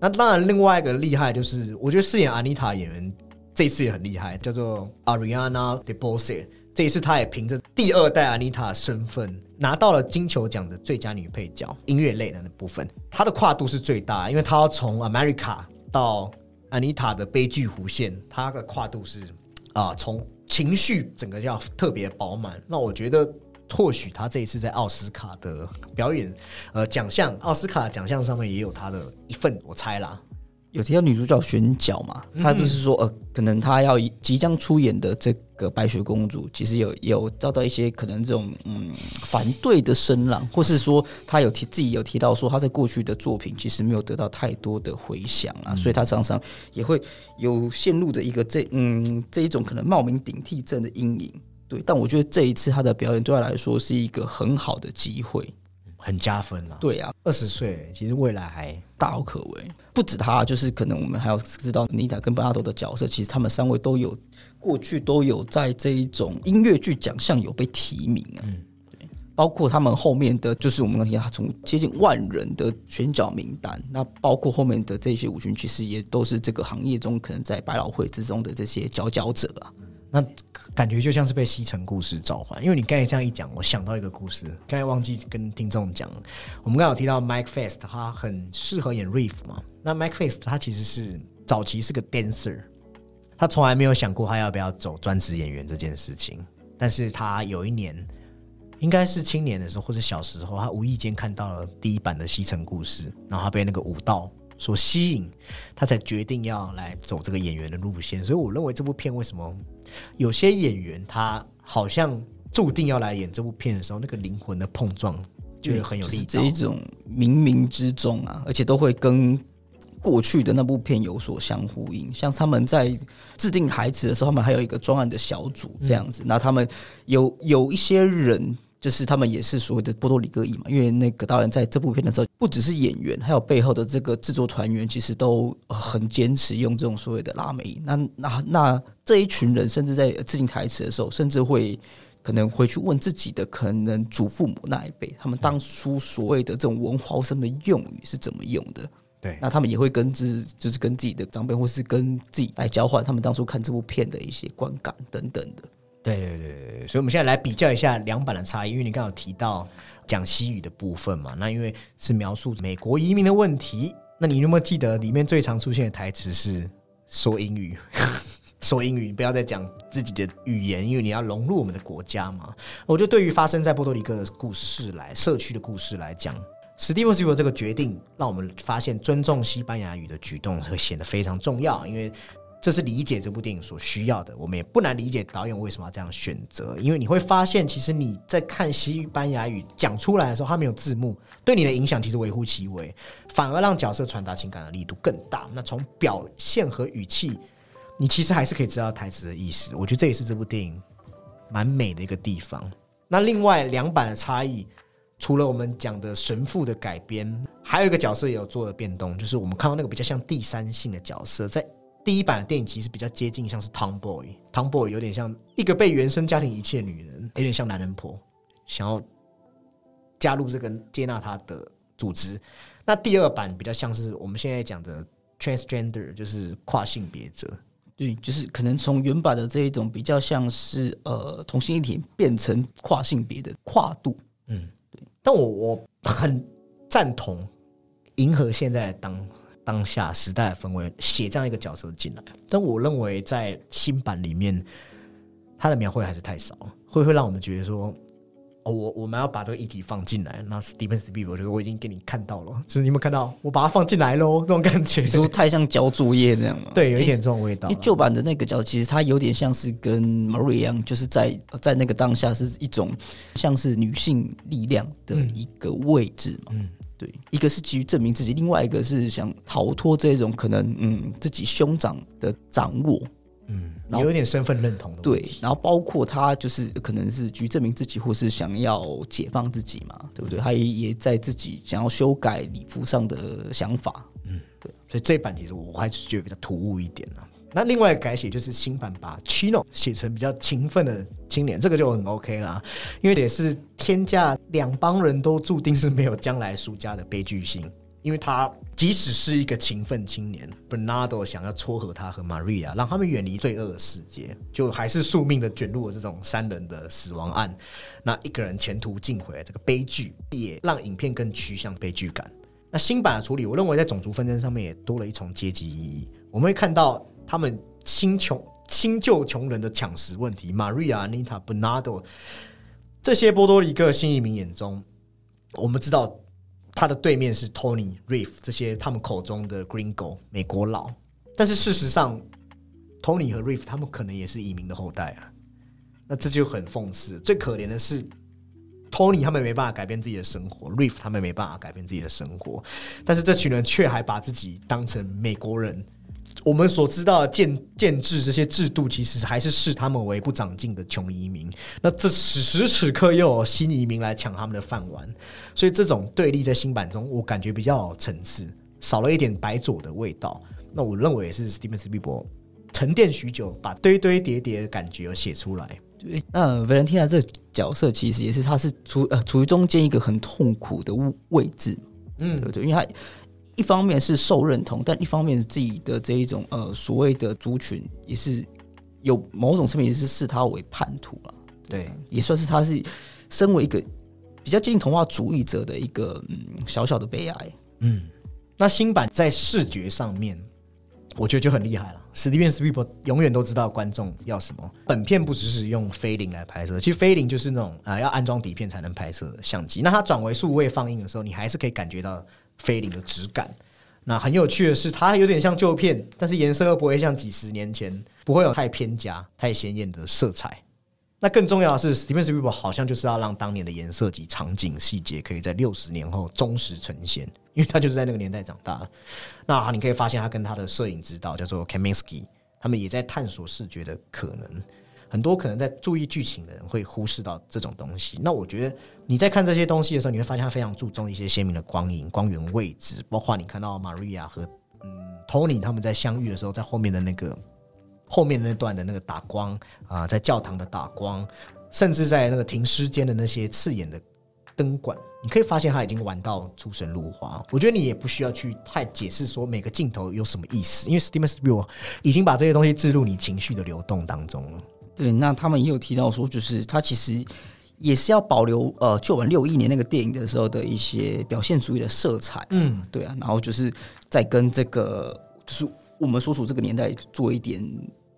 那当然，另外一个厉害就是，我觉得饰演安妮塔演员这次也很厉害，叫做 Ariana DeBose。这一次，她也凭着第二代安妮塔的身份拿到了金球奖的最佳女配角，音乐类的那部分，她的跨度是最大，因为她要从 America 到 Anita 的悲剧弧线，她的跨度是啊，从情绪整个要特别饱满。那我觉得。或许她这一次在奥斯卡的表演，呃，奖项奥斯卡奖项上面也有她的一份，我猜啦。有提到女主角选角嘛？她就是说呃，可能她要即将出演的这个白雪公主，其实有有遭到一些可能这种嗯反对的声浪，或是说她有提自己有提到说她在过去的作品其实没有得到太多的回响啊，所以她常常也会有陷入的一个这嗯这一种可能冒名顶替症的阴影。对，但我觉得这一次她的表演对她来说是一个很好的机会。很加分啊！对啊，二十岁，其实未来还大有可为。不止他，就是可能我们还要知道妮塔跟本阿多的角色，其实他们三位都有过去都有在这一种音乐剧奖项有被提名啊。嗯，对，包括他们后面的就是我们刚提到从接近万人的选角名单，那包括后面的这些舞群，其实也都是这个行业中可能在百老汇之中的这些佼佼者啊。那感觉就像是被西城故事召唤，因为你刚才这样一讲，我想到一个故事，刚才忘记跟听众讲。我们刚有提到 Mike Fest，他很适合演 Reef 嘛？那 Mike Fest 他其实是早期是个 dancer，他从来没有想过他要不要走专职演员这件事情。但是他有一年，应该是青年的时候，或是小时候，他无意间看到了第一版的西城故事，然后他被那个舞蹈所吸引，他才决定要来走这个演员的路线。所以我认为这部片为什么有些演员他好像注定要来演这部片的时候，那个灵魂的碰撞就会很有力道。这一种冥冥之中啊，而且都会跟过去的那部片有所相呼应。像他们在制定台词的时候，他们还有一个专案的小组这样子。那他们有有一些人。就是他们也是所谓的波多黎各裔嘛，因为那个导演在这部片的时候，不只是演员，还有背后的这个制作团员，其实都很坚持用这种所谓的拉美。那那那这一群人，甚至在制定台词的时候，甚至会可能回去问自己的可能祖父母那一辈，他们当初所谓的这种文化什么用语是怎么用的？对，那他们也会跟自就是跟自己的长辈，或是跟自己来交换他们当初看这部片的一些观感等等的。对对对，所以我们现在来比较一下两版的差异。因为你刚好提到讲西语的部分嘛，那因为是描述美国移民的问题，那你有没有记得里面最常出现的台词是说英语？说英语，你不要再讲自己的语言，因为你要融入我们的国家嘛。我觉得对于发生在波多黎各的故事来，社区的故事来讲，史蒂文斯的这个决定，让我们发现尊重西班牙语的举动会显得非常重要，因为。这是理解这部电影所需要的，我们也不难理解导演为什么要这样选择，因为你会发现，其实你在看西班牙语讲出来的时候，它没有字幕，对你的影响其实微乎其微，反而让角色传达情感的力度更大。那从表现和语气，你其实还是可以知道台词的意思。我觉得这也是这部电影蛮美的一个地方。那另外两版的差异，除了我们讲的神父的改编，还有一个角色也有做了变动，就是我们看到那个比较像第三性的角色在。第一版的电影其实比较接近，像是 Tomboy，Tomboy 有点像一个被原生家庭遗弃的女人，有点像男人婆，想要加入这个接纳她的组织。那第二版比较像是我们现在讲的 transgender，就是跨性别者。对，就是可能从原版的这一种比较像是呃同性一体变成跨性别的跨度。嗯，对。但我我很赞同迎合现在当。当下时代的氛围，写这样一个角色进来，但我认为在新版里面，他的描绘还是太少，会会让我们觉得说，哦，我我们要把这个议题放进来。那 Steven Spielberg，我觉得我已经给你看到了，就是你有没有看到我把它放进来喽？这种感觉，你说太像交作业这样吗？对，有一点这种味道。旧版的那个角，其实它有点像是跟 Marie 一样，就是在在那个当下是一种像是女性力量的一个位置嘛。嗯。对，一个是急于证明自己，另外一个是想逃脱这种可能，嗯，自己兄长的掌握，嗯，有一点身份认同的。对，然后包括他就是可能是急于证明自己，或是想要解放自己嘛，对不对？他也也在自己想要修改礼服上的想法，嗯，对。所以这版其实我还是觉得比较突兀一点呢。那另外改写就是新版把 Chino 写成比较勤奋的青年，这个就很 OK 啦，因为也是天价两帮人都注定是没有将来输家的悲剧性。因为他即使是一个勤奋青年，Bernardo 想要撮合他和 Maria，让他们远离罪恶的世界，就还是宿命的卷入了这种三人的死亡案。那一个人前途尽毁，这个悲剧也让影片更趋向悲剧感。那新版的处理，我认为在种族纷争上面也多了一重阶级意义。我们会看到。他们新穷新旧穷人的抢食问题，Maria、Nita、Bernardo 这些波多黎各新移民眼中，我们知道他的对面是 Tony、Reef 这些他们口中的 Gringo 美国佬，但是事实上，Tony 和 Reef 他们可能也是移民的后代啊。那这就很讽刺。最可怜的是，Tony 他们没办法改变自己的生活，Reef 他们没办法改变自己的生活，但是这群人却还把自己当成美国人。我们所知道的建建制这些制度，其实还是视他们为不长进的穷移民。那这此时此刻又有新移民来抢他们的饭碗，所以这种对立在新版中，我感觉比较层次，少了一点白左的味道。那我认为也是 Steven Spielberg 沉淀许久，把堆堆叠叠的感觉写出来。对，那维兰蒂娜这个角色其实也是，他是处呃处于中间一个很痛苦的位置，嗯，对不对，因为他。一方面是受认同，但一方面自己的这一种呃所谓的族群也是有某种层面是视他为叛徒了，对，也算是他是身为一个比较接近童话主义者的一个嗯小小的悲哀。嗯，那新版在视觉上面，我觉得就很厉害了。史蒂芬斯皮伯永远都知道观众要什么。本片不只是用菲林来拍摄，其实菲林就是那种啊要安装底片才能拍摄的相机。那它转为数位放映的时候，你还是可以感觉到。菲林的质感，那很有趣的是，它有点像旧片，但是颜色又不会像几十年前不会有太偏加、太鲜艳的色彩。那更重要的是，Steven Spielberg 好像就是要让当年的颜色及场景细节可以在六十年后忠实呈现，因为他就是在那个年代长大。那你可以发现，他跟他的摄影指导叫做 Kaminsky，他们也在探索视觉的可能。很多可能在注意剧情的人会忽视到这种东西。那我觉得你在看这些东西的时候，你会发现他非常注重一些鲜明的光影、光源位置，包括你看到 Maria 和嗯 Tony 他们在相遇的时候，在后面的那个后面那段的那个打光啊，在教堂的打光，甚至在那个停尸间的那些刺眼的灯管，你可以发现他已经玩到出神入化。我觉得你也不需要去太解释说每个镜头有什么意思，因为 Steven s p i e l 已经把这些东西置入你情绪的流动当中了。对，那他们也有提到说，就是他其实也是要保留呃旧版六一年那个电影的时候的一些表现主义的色彩。嗯，对啊，然后就是在跟这个就是我们所处这个年代做一点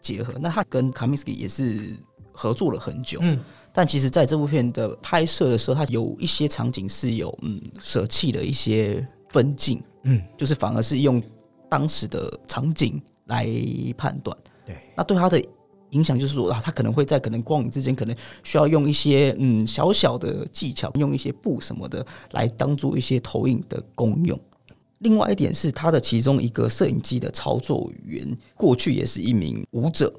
结合。那他跟卡米斯基也是合作了很久。嗯，但其实在这部片的拍摄的时候，他有一些场景是有嗯舍弃的一些分镜。嗯，就是反而是用当时的场景来判断。对，那对他的。影响就是说啊，他可能会在可能光影之间，可能需要用一些嗯小小的技巧，用一些布什么的来当做一些投影的功用。另外一点是，他的其中一个摄影机的操作员过去也是一名舞者，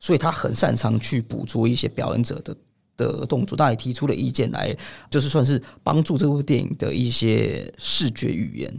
所以他很擅长去捕捉一些表演者的的动作。他也提出了意见来，就是算是帮助这部电影的一些视觉语言。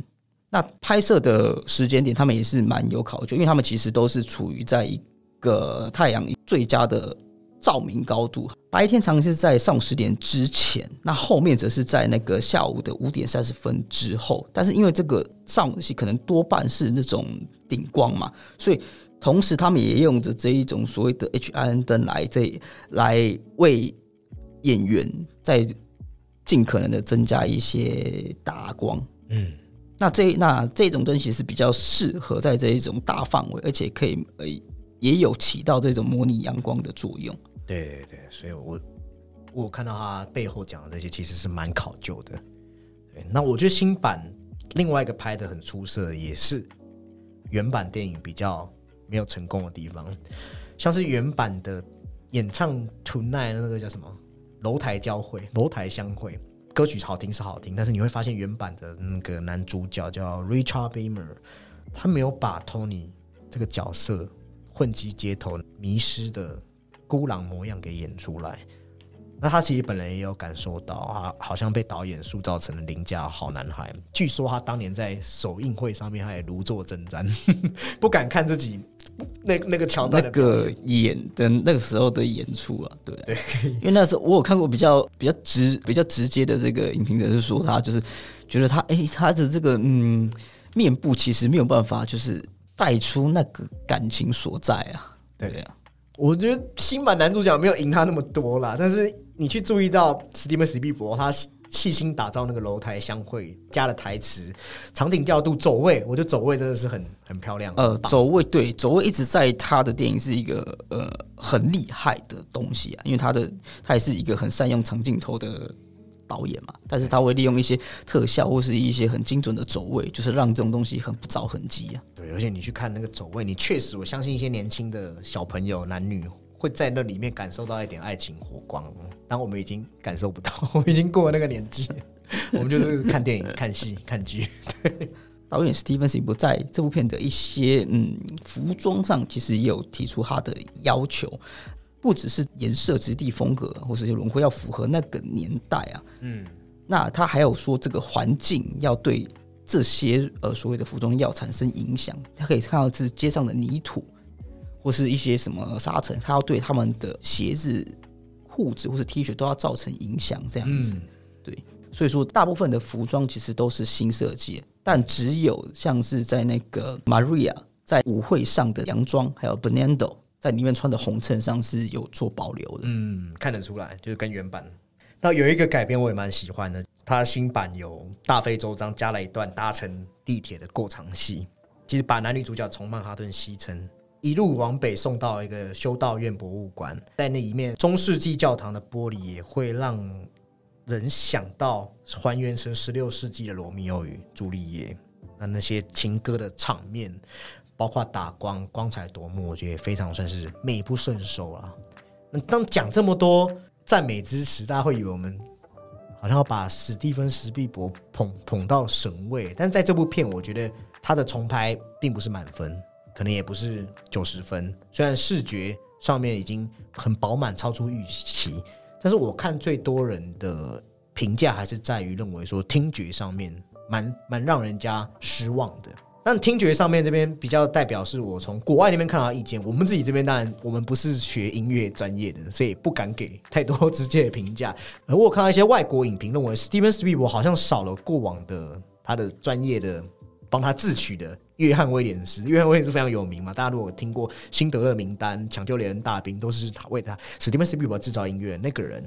那拍摄的时间点，他们也是蛮有考究，因为他们其实都是处于在一。个太阳最佳的照明高度，白天常是在上午十点之前，那后面则是在那个下午的五点三十分之后。但是因为这个上午戏可能多半是那种顶光嘛，所以同时他们也用着这一种所谓的 H I N 灯来这来为演员在尽可能的增加一些打光。嗯，那这那这种灯其实比较适合在这一种大范围，而且可以呃。也有起到这种模拟阳光的作用。对对对，所以我我看到他背后讲的这些，其实是蛮考究的。对，那我觉得新版另外一个拍的很出色，也是原版电影比较没有成功的地方，像是原版的演唱 Tonight 那个叫什么楼台交汇、楼台相会，歌曲好听是好听，但是你会发现原版的那个男主角叫 Richard Beamer，他没有把 Tony 这个角色。混迹街头、迷失的孤狼模样给演出来，那他其实本人也有感受到，他好像被导演塑造成了邻家好男孩。据说他当年在首映会上面，他也如坐针毡，不敢看自己那那个桥段那个演的那个时候的演出啊，对对，因为那时候我有看过比较比较直、比较直接的这个影评者是说，他就是觉得他哎，他的这个嗯面部其实没有办法就是。带出那个感情所在啊，对啊，我觉得新版男主角没有赢他那么多啦，但是你去注意到史蒂芬史蒂伯他细心打造那个楼台相会，加了台词、场景调度、走位，我觉得走位真的是很很漂亮。呃，走位对，走位一直在他的电影是一个呃很厉害的东西啊，因为他的他也是一个很善用长镜头的。导演嘛，但是他会利用一些特效或是一些很精准的走位，就是让这种东西很不着痕迹啊。对，而且你去看那个走位，你确实，我相信一些年轻的小朋友、男女会在那里面感受到一点爱情火光，但我们已经感受不到，我们已经过了那个年纪，我们就是看电影、看戏、看剧。对，导演 Steven s 不在这部片的一些嗯服装上，其实也有提出他的要求。不只是颜色、质地、风格，或者是轮廓要符合那个年代啊。嗯，那他还有说，这个环境要对这些呃所谓的服装要产生影响。他可以看到是街上的泥土，或是一些什么沙尘，他要对他们的鞋子、裤子或是 T 恤都要造成影响。这样子，对。所以说，大部分的服装其实都是新设计，但只有像是在那个 Maria 在舞会上的洋装，还有 Bernardo。在里面穿的红衬衫是有做保留的，嗯，看得出来，就是跟原版。那有一个改编我也蛮喜欢的，它新版有大费周章加了一段搭乘地铁的过场戏，其实把男女主角从曼哈顿西城一路往北送到一个修道院博物馆，在那一面中世纪教堂的玻璃也会让人想到还原成十六世纪的罗密欧与朱丽叶，那那些情歌的场面。包括打光、光彩夺目，我觉得非常算是美不胜收啊。那当讲这么多赞美之词，大家会以为我们好像要把史蒂芬·史蒂博捧捧到神位，但在这部片，我觉得他的重拍并不是满分，可能也不是九十分。虽然视觉上面已经很饱满，超出预期，但是我看最多人的评价还是在于认为说听觉上面蛮蛮让人家失望的。但听觉上面这边比较代表是我从国外那边看到的意见，我们自己这边当然我们不是学音乐专业的，所以不敢给太多直接的评价。而我看到一些外国影评认为，Steven Spielberg 好像少了过往的他的专业的帮他自取的约翰威廉斯。约翰威廉斯非常有名嘛，大家如果听过《辛德勒名单》《抢救连人大兵》，都是他为他 Steven Spibor 制造音乐那个人。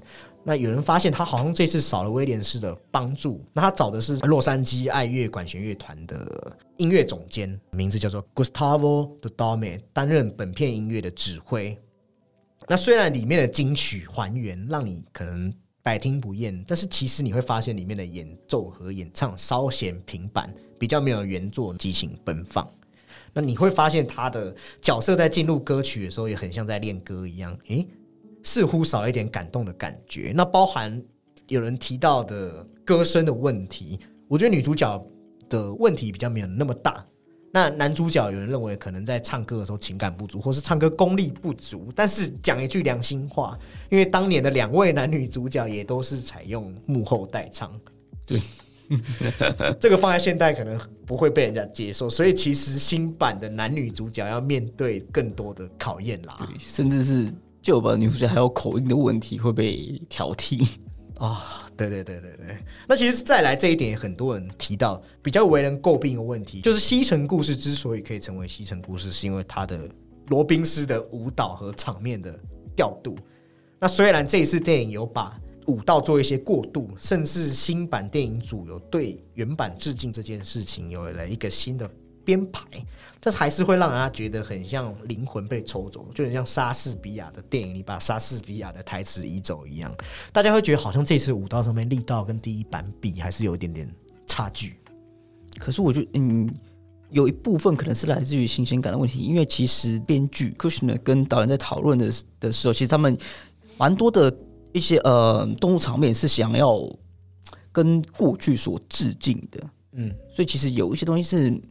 那有人发现他好像这次少了威廉斯的帮助，那他找的是洛杉矶爱乐管弦乐团的音乐总监，名字叫做 Gustavo d o m e 担任本片音乐的指挥。那虽然里面的金曲还原让你可能百听不厌，但是其实你会发现里面的演奏和演唱稍显平板，比较没有原作激情奔放。那你会发现他的角色在进入歌曲的时候也很像在练歌一样，诶。似乎少了一点感动的感觉。那包含有人提到的歌声的问题，我觉得女主角的问题比较没有那么大。那男主角有人认为可能在唱歌的时候情感不足，或是唱歌功力不足。但是讲一句良心话，因为当年的两位男女主角也都是采用幕后代唱，对，这个放在现代可能不会被人家接受。所以其实新版的男女主角要面对更多的考验啦，甚至是。就把女主角还有口音的问题会被挑剔啊！对对对对对，那其实再来这一点，很多人提到比较为人诟病的问题，就是《西城故事》之所以可以成为《西城故事》，是因为它的罗宾斯的舞蹈和场面的调度。那虽然这一次电影有把舞蹈做一些过渡，甚至新版电影组有对原版致敬这件事情有了一个新的。编排，这还是会让人家觉得很像灵魂被抽走，就很像莎士比亚的电影里把莎士比亚的台词移走一样。大家会觉得好像这次舞蹈上面力道跟第一版比还是有一点点差距。可是我觉得，嗯，有一部分可能是来自于新鲜感的问题，因为其实编剧 Kushner 跟导演在讨论的的时候，其实他们蛮多的一些呃动物场面是想要跟过去所致敬的。嗯，所以其实有一些东西是。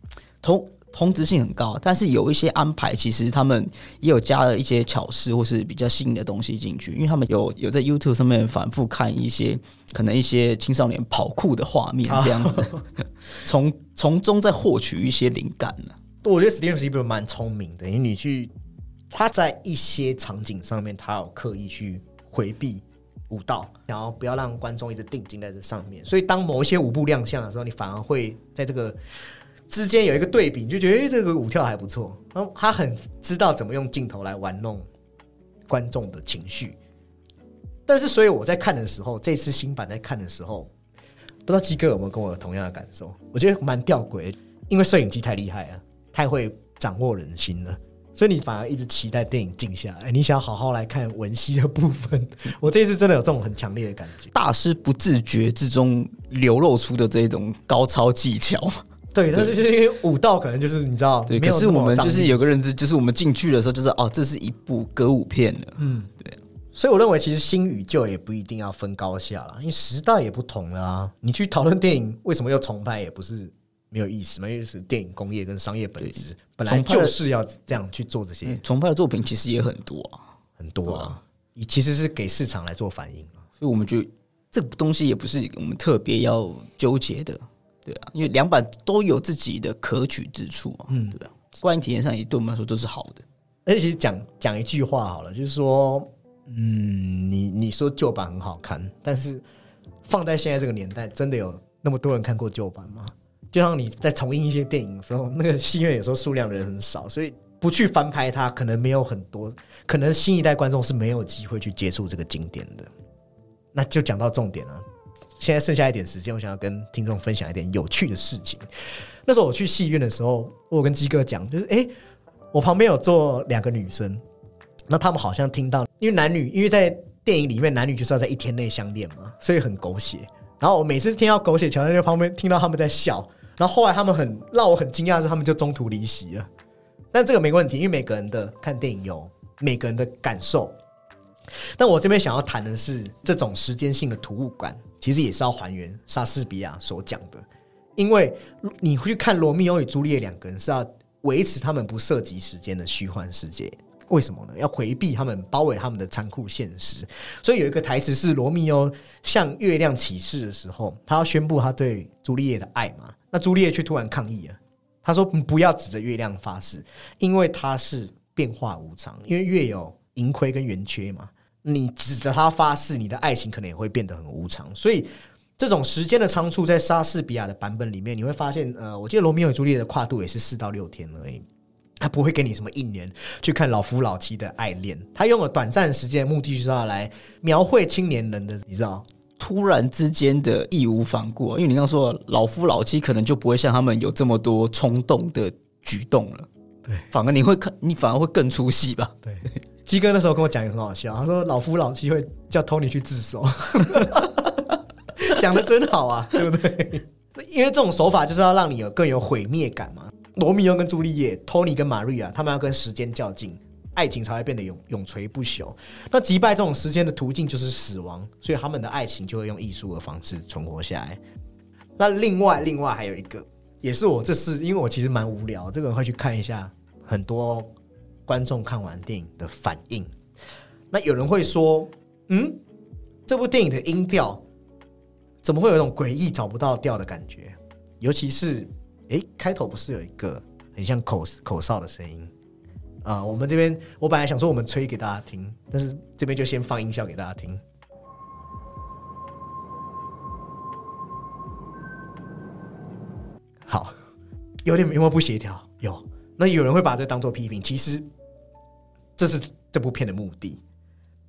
同同质性很高，但是有一些安排，其实他们也有加了一些巧思或是比较新的东西进去，因为他们有有在 YouTube 上面反复看一些可能一些青少年跑酷的画面，这样子，从从中再获取一些灵感呢。我觉得 Steven Spielberg 蛮聪明的，因为你去他在一些场景上面，他有刻意去回避舞蹈，然后不要让观众一直定睛在这上面，所以当某一些舞步亮相的时候，你反而会在这个。之间有一个对比，你就觉得哎，这个舞跳还不错。然后他很知道怎么用镜头来玩弄观众的情绪。但是，所以我在看的时候，这次新版在看的时候，不知道鸡哥有没有跟我有同样的感受？我觉得蛮吊诡，因为摄影机太厉害了，太会掌握人心了，所以你反而一直期待电影静下来，你想好好来看文熙的部分。我这次真的有这种很强烈的感觉，大师不自觉之中流露出的这种高超技巧。对，但是就是因为武道可能就是你知道，对，可是我们就是有个认知，就是我们进去的时候就是哦，这是一部歌舞片的，嗯，对。所以我认为其实新与旧也不一定要分高下了，因为时代也不同了啊。你去讨论电影为什么要重拍，也不是没有意思嘛，因为是电影工业跟商业本质本来就是要这样去做这些。重拍的作品其实也很多啊，很多啊，你其实是给市场来做反应所以我们就这个东西也不是我们特别要纠结的。对啊，因为两版都有自己的可取之处啊。嗯，对啊，观影体验上也对我们来说都是好的。而且其实讲讲一句话好了，就是说，嗯，你你说旧版很好看，但是放在现在这个年代，真的有那么多人看过旧版吗？就像你在重映一些电影的时候，那个戏院有时候数量人很少，所以不去翻拍它，可能没有很多，可能新一代观众是没有机会去接触这个经典的。那就讲到重点了。现在剩下一点时间，我想要跟听众分享一点有趣的事情。那时候我去戏院的时候，我跟鸡哥讲，就是哎，我旁边有坐两个女生，那他们好像听到，因为男女，因为在电影里面男女就是要在一天内相恋嘛，所以很狗血。然后我每次听到狗血桥段，在旁边听到他们在笑，然后后来他们很让我很惊讶的是，他们就中途离席了。但这个没问题，因为每个人的看电影有每个人的感受。但我这边想要谈的是，这种时间性的图物感，其实也是要还原莎士比亚所讲的，因为你会去看罗密欧与朱丽叶两个人是要维持他们不涉及时间的虚幻世界。为什么呢？要回避他们包围他们的残酷现实。所以有一个台词是罗密欧向月亮起誓的时候，他要宣布他对朱丽叶的爱嘛。那朱丽叶却突然抗议了，他说：“不要指着月亮发誓，因为它是变化无常，因为月有盈亏跟圆缺嘛。你指着他发誓，你的爱情可能也会变得很无常。所以这种时间的仓促，在莎士比亚的版本里面，你会发现，呃，我记得罗密欧与朱丽叶的跨度也是四到六天而已。”他不会给你什么一年去看老夫老妻的爱恋，他用了短暂时间，目的就是要来描绘青年人的，你知道，突然之间的义无反顾。因为你刚刚说老夫老妻可能就不会像他们有这么多冲动的举动了，对，反而你会看，你反而会更出戏吧？对，鸡哥那时候跟我讲也很好笑，他说老夫老妻会叫 Tony 去自首，讲的真好啊，对不对？因为这种手法就是要让你有更有毁灭感嘛。罗密欧跟朱丽叶，Tony 跟玛丽亚，他们要跟时间较劲，爱情才会变得永永垂不朽。那击败这种时间的途径就是死亡，所以他们的爱情就会用艺术的方式存活下来。那另外，另外还有一个，也是我这次，因为我其实蛮无聊，这个会去看一下很多观众看完电影的反应。那有人会说，嗯，这部电影的音调怎么会有一种诡异找不到调的感觉？尤其是。哎，开头不是有一个很像口口哨的声音啊？我们这边我本来想说我们吹给大家听，但是这边就先放音效给大家听。好，有点有没有不协调？有。那有人会把这当做批评，其实这是这部片的目的，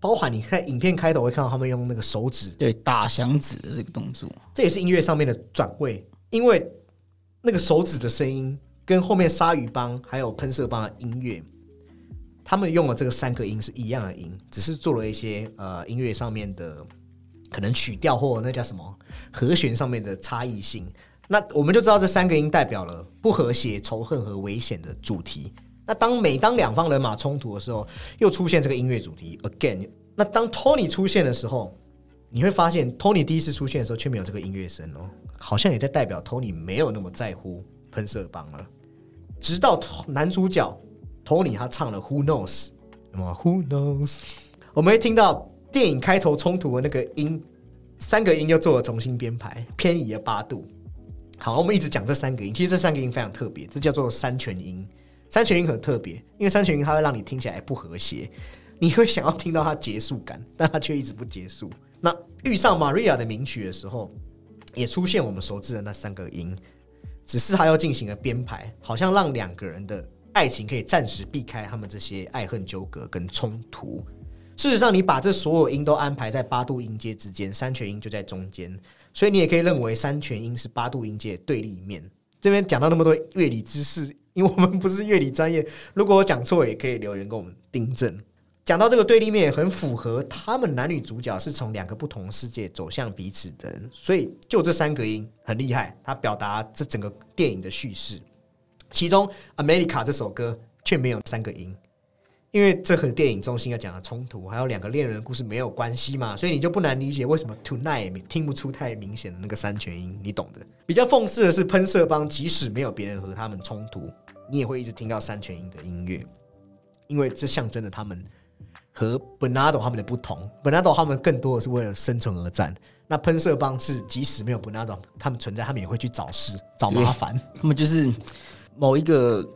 包含你看影片开头会看到他们用那个手指对打响指的这个动作，这也是音乐上面的转位，因为。那个手指的声音跟后面鲨鱼帮还有喷射帮的音乐，他们用了这个三个音是一样的音，只是做了一些呃音乐上面的可能曲调或那叫什么和弦上面的差异性。那我们就知道这三个音代表了不和谐、仇恨和危险的主题。那当每当两方人马冲突的时候，又出现这个音乐主题 again。那当 Tony 出现的时候，你会发现 Tony 第一次出现的时候却没有这个音乐声哦。好像也在代表 Tony 没有那么在乎喷射棒了。直到男主角 Tony 他唱了 Who knows，那么 Who knows，我们会听到电影开头冲突的那个音，三个音又做了重新编排，偏移了八度。好，我们一直讲这三个音，其实这三个音非常特别，这叫做三全音。三全音很特别，因为三全音它会让你听起来不和谐，你会想要听到它结束感，但它却一直不结束。那遇上 Maria 的名曲的时候。也出现我们熟知的那三个音，只是它要进行了编排，好像让两个人的爱情可以暂时避开他们这些爱恨纠葛跟冲突。事实上，你把这所有音都安排在八度音阶之间，三全音就在中间，所以你也可以认为三全音是八度音阶对立面。这边讲到那么多乐理知识，因为我们不是乐理专业，如果我讲错，也可以留言跟我们订正。讲到这个对立面，很符合他们男女主角是从两个不同世界走向彼此的，所以就这三个音很厉害，它表达这整个电影的叙事。其中《America》这首歌却没有三个音，因为这和电影中心要讲的冲突还有两个恋人的故事没有关系嘛，所以你就不难理解为什么《Tonight》听不出太明显的那个三全音，你懂的。比较讽刺的是，喷射帮即使没有别人和他们冲突，你也会一直听到三全音的音乐，因为这象征着他们。和 Bernardo 他们的不同，Bernardo 他们更多的是为了生存而战。那喷射帮是即使没有 Bernardo 他们存在，他们也会去找事、找麻烦。他们就是某一个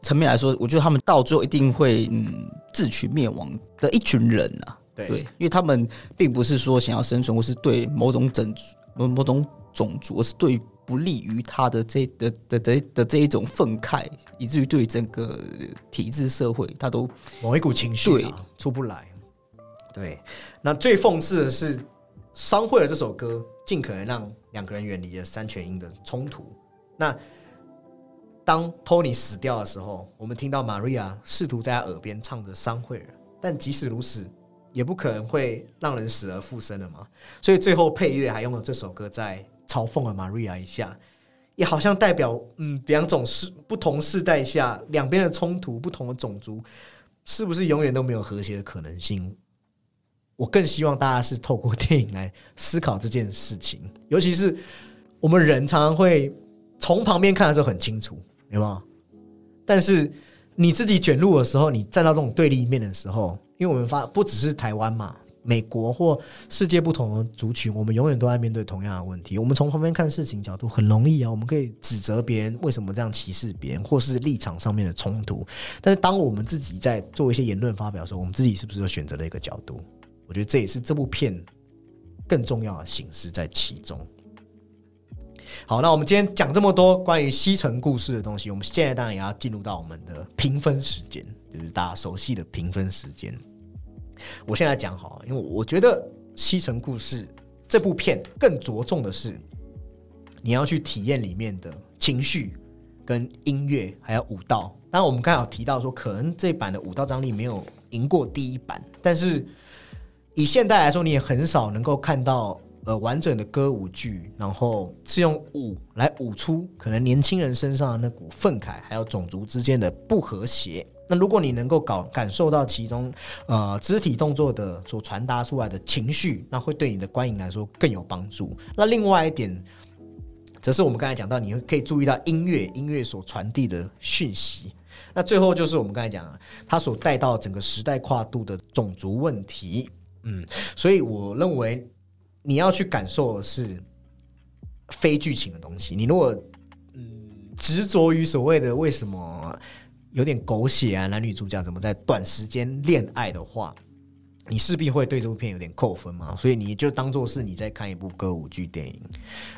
层面来说，我觉得他们到最后一定会嗯自取灭亡的一群人啊。对，因为他们并不是说想要生存，或是对某种整某某种种族，而是对。不利于他的这的的的的这一种愤慨，以至于对整个体制社会，他都某一股情绪啊出不来。对，那最讽刺的是，商会的这首歌尽可能让两个人远离了三全音的冲突。那当托尼死掉的时候，我们听到玛利亚试图在他耳边唱着商会儿，但即使如此，也不可能会让人死而复生的嘛。所以最后配乐还用了这首歌在。嘲讽了 Maria 一下，也好像代表嗯，两种世不同世代下两边的冲突，不同的种族，是不是永远都没有和谐的可能性？我更希望大家是透过电影来思考这件事情，尤其是我们人常常会从旁边看的时候很清楚，有没有？但是你自己卷入的时候，你站到这种对立面的时候，因为我们发不只是台湾嘛。美国或世界不同的族群，我们永远都在面对同样的问题。我们从旁边看事情角度很容易啊，我们可以指责别人为什么这样歧视别人，或是立场上面的冲突。但是当我们自己在做一些言论发表的时候，我们自己是不是有选择了一个角度？我觉得这也是这部片更重要的形式在其中。好，那我们今天讲这么多关于西城故事的东西，我们现在当然也要进入到我们的评分时间，就是大家熟悉的评分时间。我现在讲好，因为我觉得《西城故事》这部片更着重的是你要去体验里面的情绪、跟音乐，还有舞蹈。当然，我们刚好提到说，可能这版的舞蹈张力没有赢过第一版，但是以现代来说，你也很少能够看到呃完整的歌舞剧，然后是用舞来舞出可能年轻人身上的那股愤慨，还有种族之间的不和谐。那如果你能够感感受到其中，呃，肢体动作的所传达出来的情绪，那会对你的观影来说更有帮助。那另外一点，则是我们刚才讲到，你可以注意到音乐，音乐所传递的讯息。那最后就是我们刚才讲，它所带到整个时代跨度的种族问题。嗯，所以我认为你要去感受的是非剧情的东西。你如果嗯执着于所谓的为什么？有点狗血啊！男女主角怎么在短时间恋爱的话，你势必会对这部片有点扣分嘛？所以你就当做是你在看一部歌舞剧电影。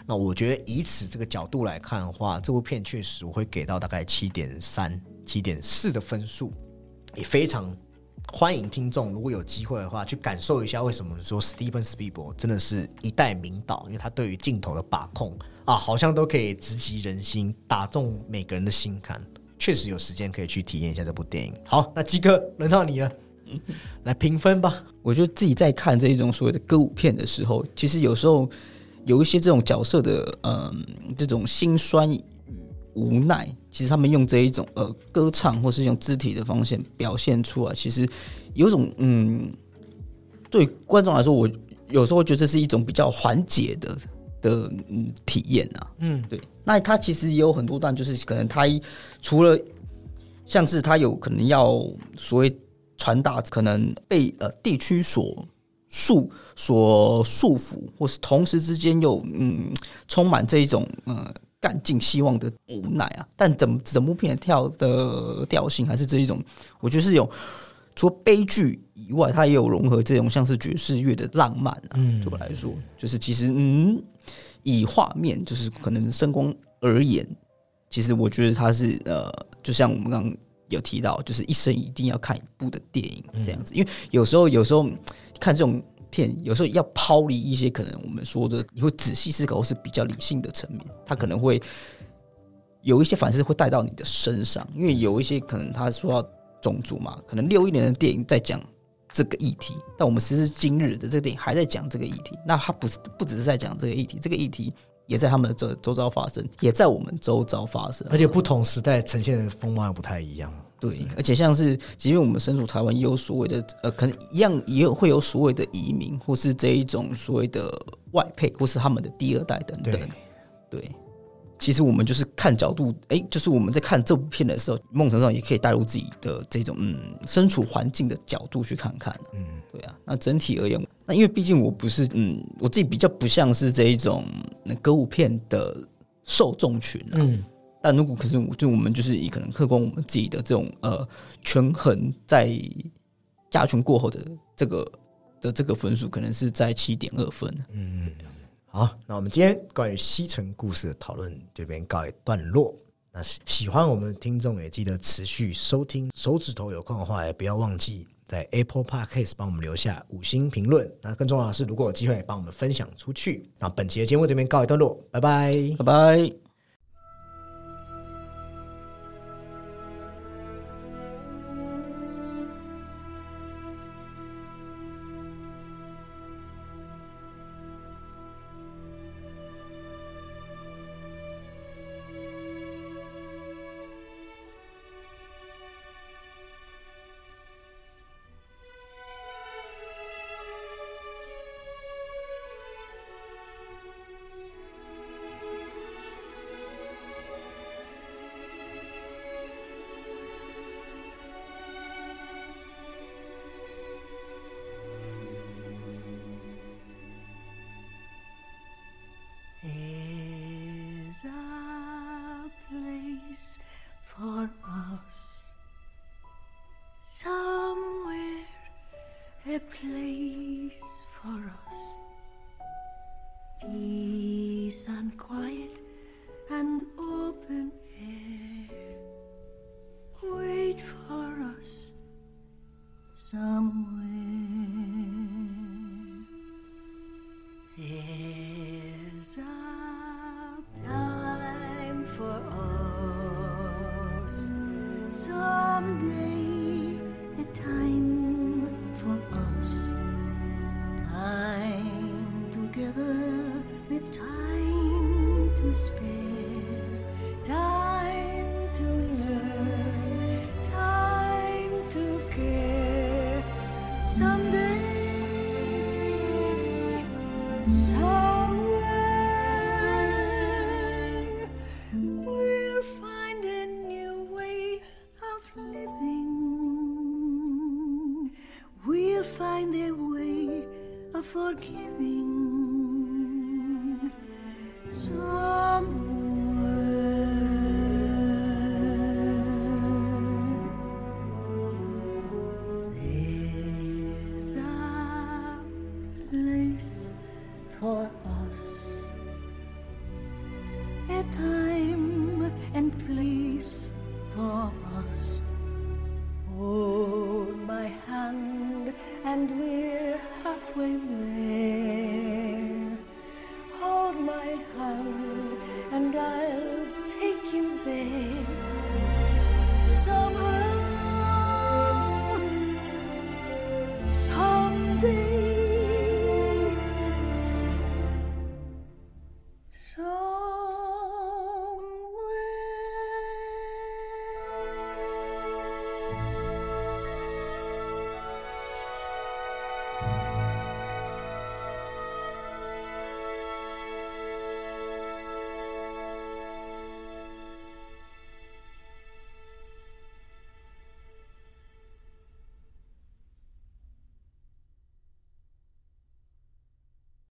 那我觉得以此这个角度来看的话，这部片确实我会给到大概七点三、七点四的分数，也非常欢迎听众如果有机会的话去感受一下为什么说 Steven s p i e l b e 真的是一代名导，因为他对于镜头的把控啊，好像都可以直击人心，打中每个人的心坎。确实有时间可以去体验一下这部电影。好，那鸡哥轮到你了，来评分吧。我觉得自己在看这一种所谓的歌舞片的时候，其实有时候有一些这种角色的嗯这种心酸与无奈，其实他们用这一种呃歌唱或是用肢体的方式表现出来，其实有种嗯对观众来说，我有时候觉得这是一种比较缓解的。的嗯体验啊，嗯，对，那他其实也有很多段，就是可能他除了像是他有可能要所谓传达，可能被呃地区所束所束缚，或是同时之间又嗯充满这一种呃干劲希望的无奈啊，但整整部片跳的调性还是这一种，我觉得是有除了悲剧以外，它也有融合这种像是爵士乐的浪漫啊，对我来说，就是其实嗯。以画面就是可能声光而言，其实我觉得它是呃，就像我们刚刚有提到，就是一生一定要看一部的电影这样子。因为有时候有时候看这种片，有时候要抛离一些可能我们说的，你会仔细思考或是比较理性的层面，它可能会有一些反思会带到你的身上。因为有一些可能他说到种族嘛，可能六一年的电影在讲。这个议题，但我们时至今日的这个电影还在讲这个议题。那它不是不只是在讲这个议题，这个议题也在他们的周周遭发生，也在我们周遭发生。而且不同时代呈现的风貌又不太一样。对，而且像是，即便我们身处台湾，也有所谓的呃，可能一样也有会有所谓的移民，或是这一种所谓的外配，或是他们的第二代等等。对。其实我们就是看角度，哎，就是我们在看这部片的时候，梦成上也可以带入自己的这种嗯身处环境的角度去看看。嗯，对啊。那整体而言，那因为毕竟我不是嗯，我自己比较不像是这一种歌舞片的受众群啊。嗯。但如果可是，就我们就是以可能客观我们自己的这种呃权衡，在加权过后的这个的这个分数，可能是在七点二分。嗯。好，那我们今天关于西城故事的讨论这边告一段落。那喜欢我们的听众也记得持续收听，手指头有空的话也不要忘记在 Apple Podcast 帮我们留下五星评论。那更重要的是，如果有机会帮我们分享出去。那本期的节目这边告一段落，拜拜，拜拜。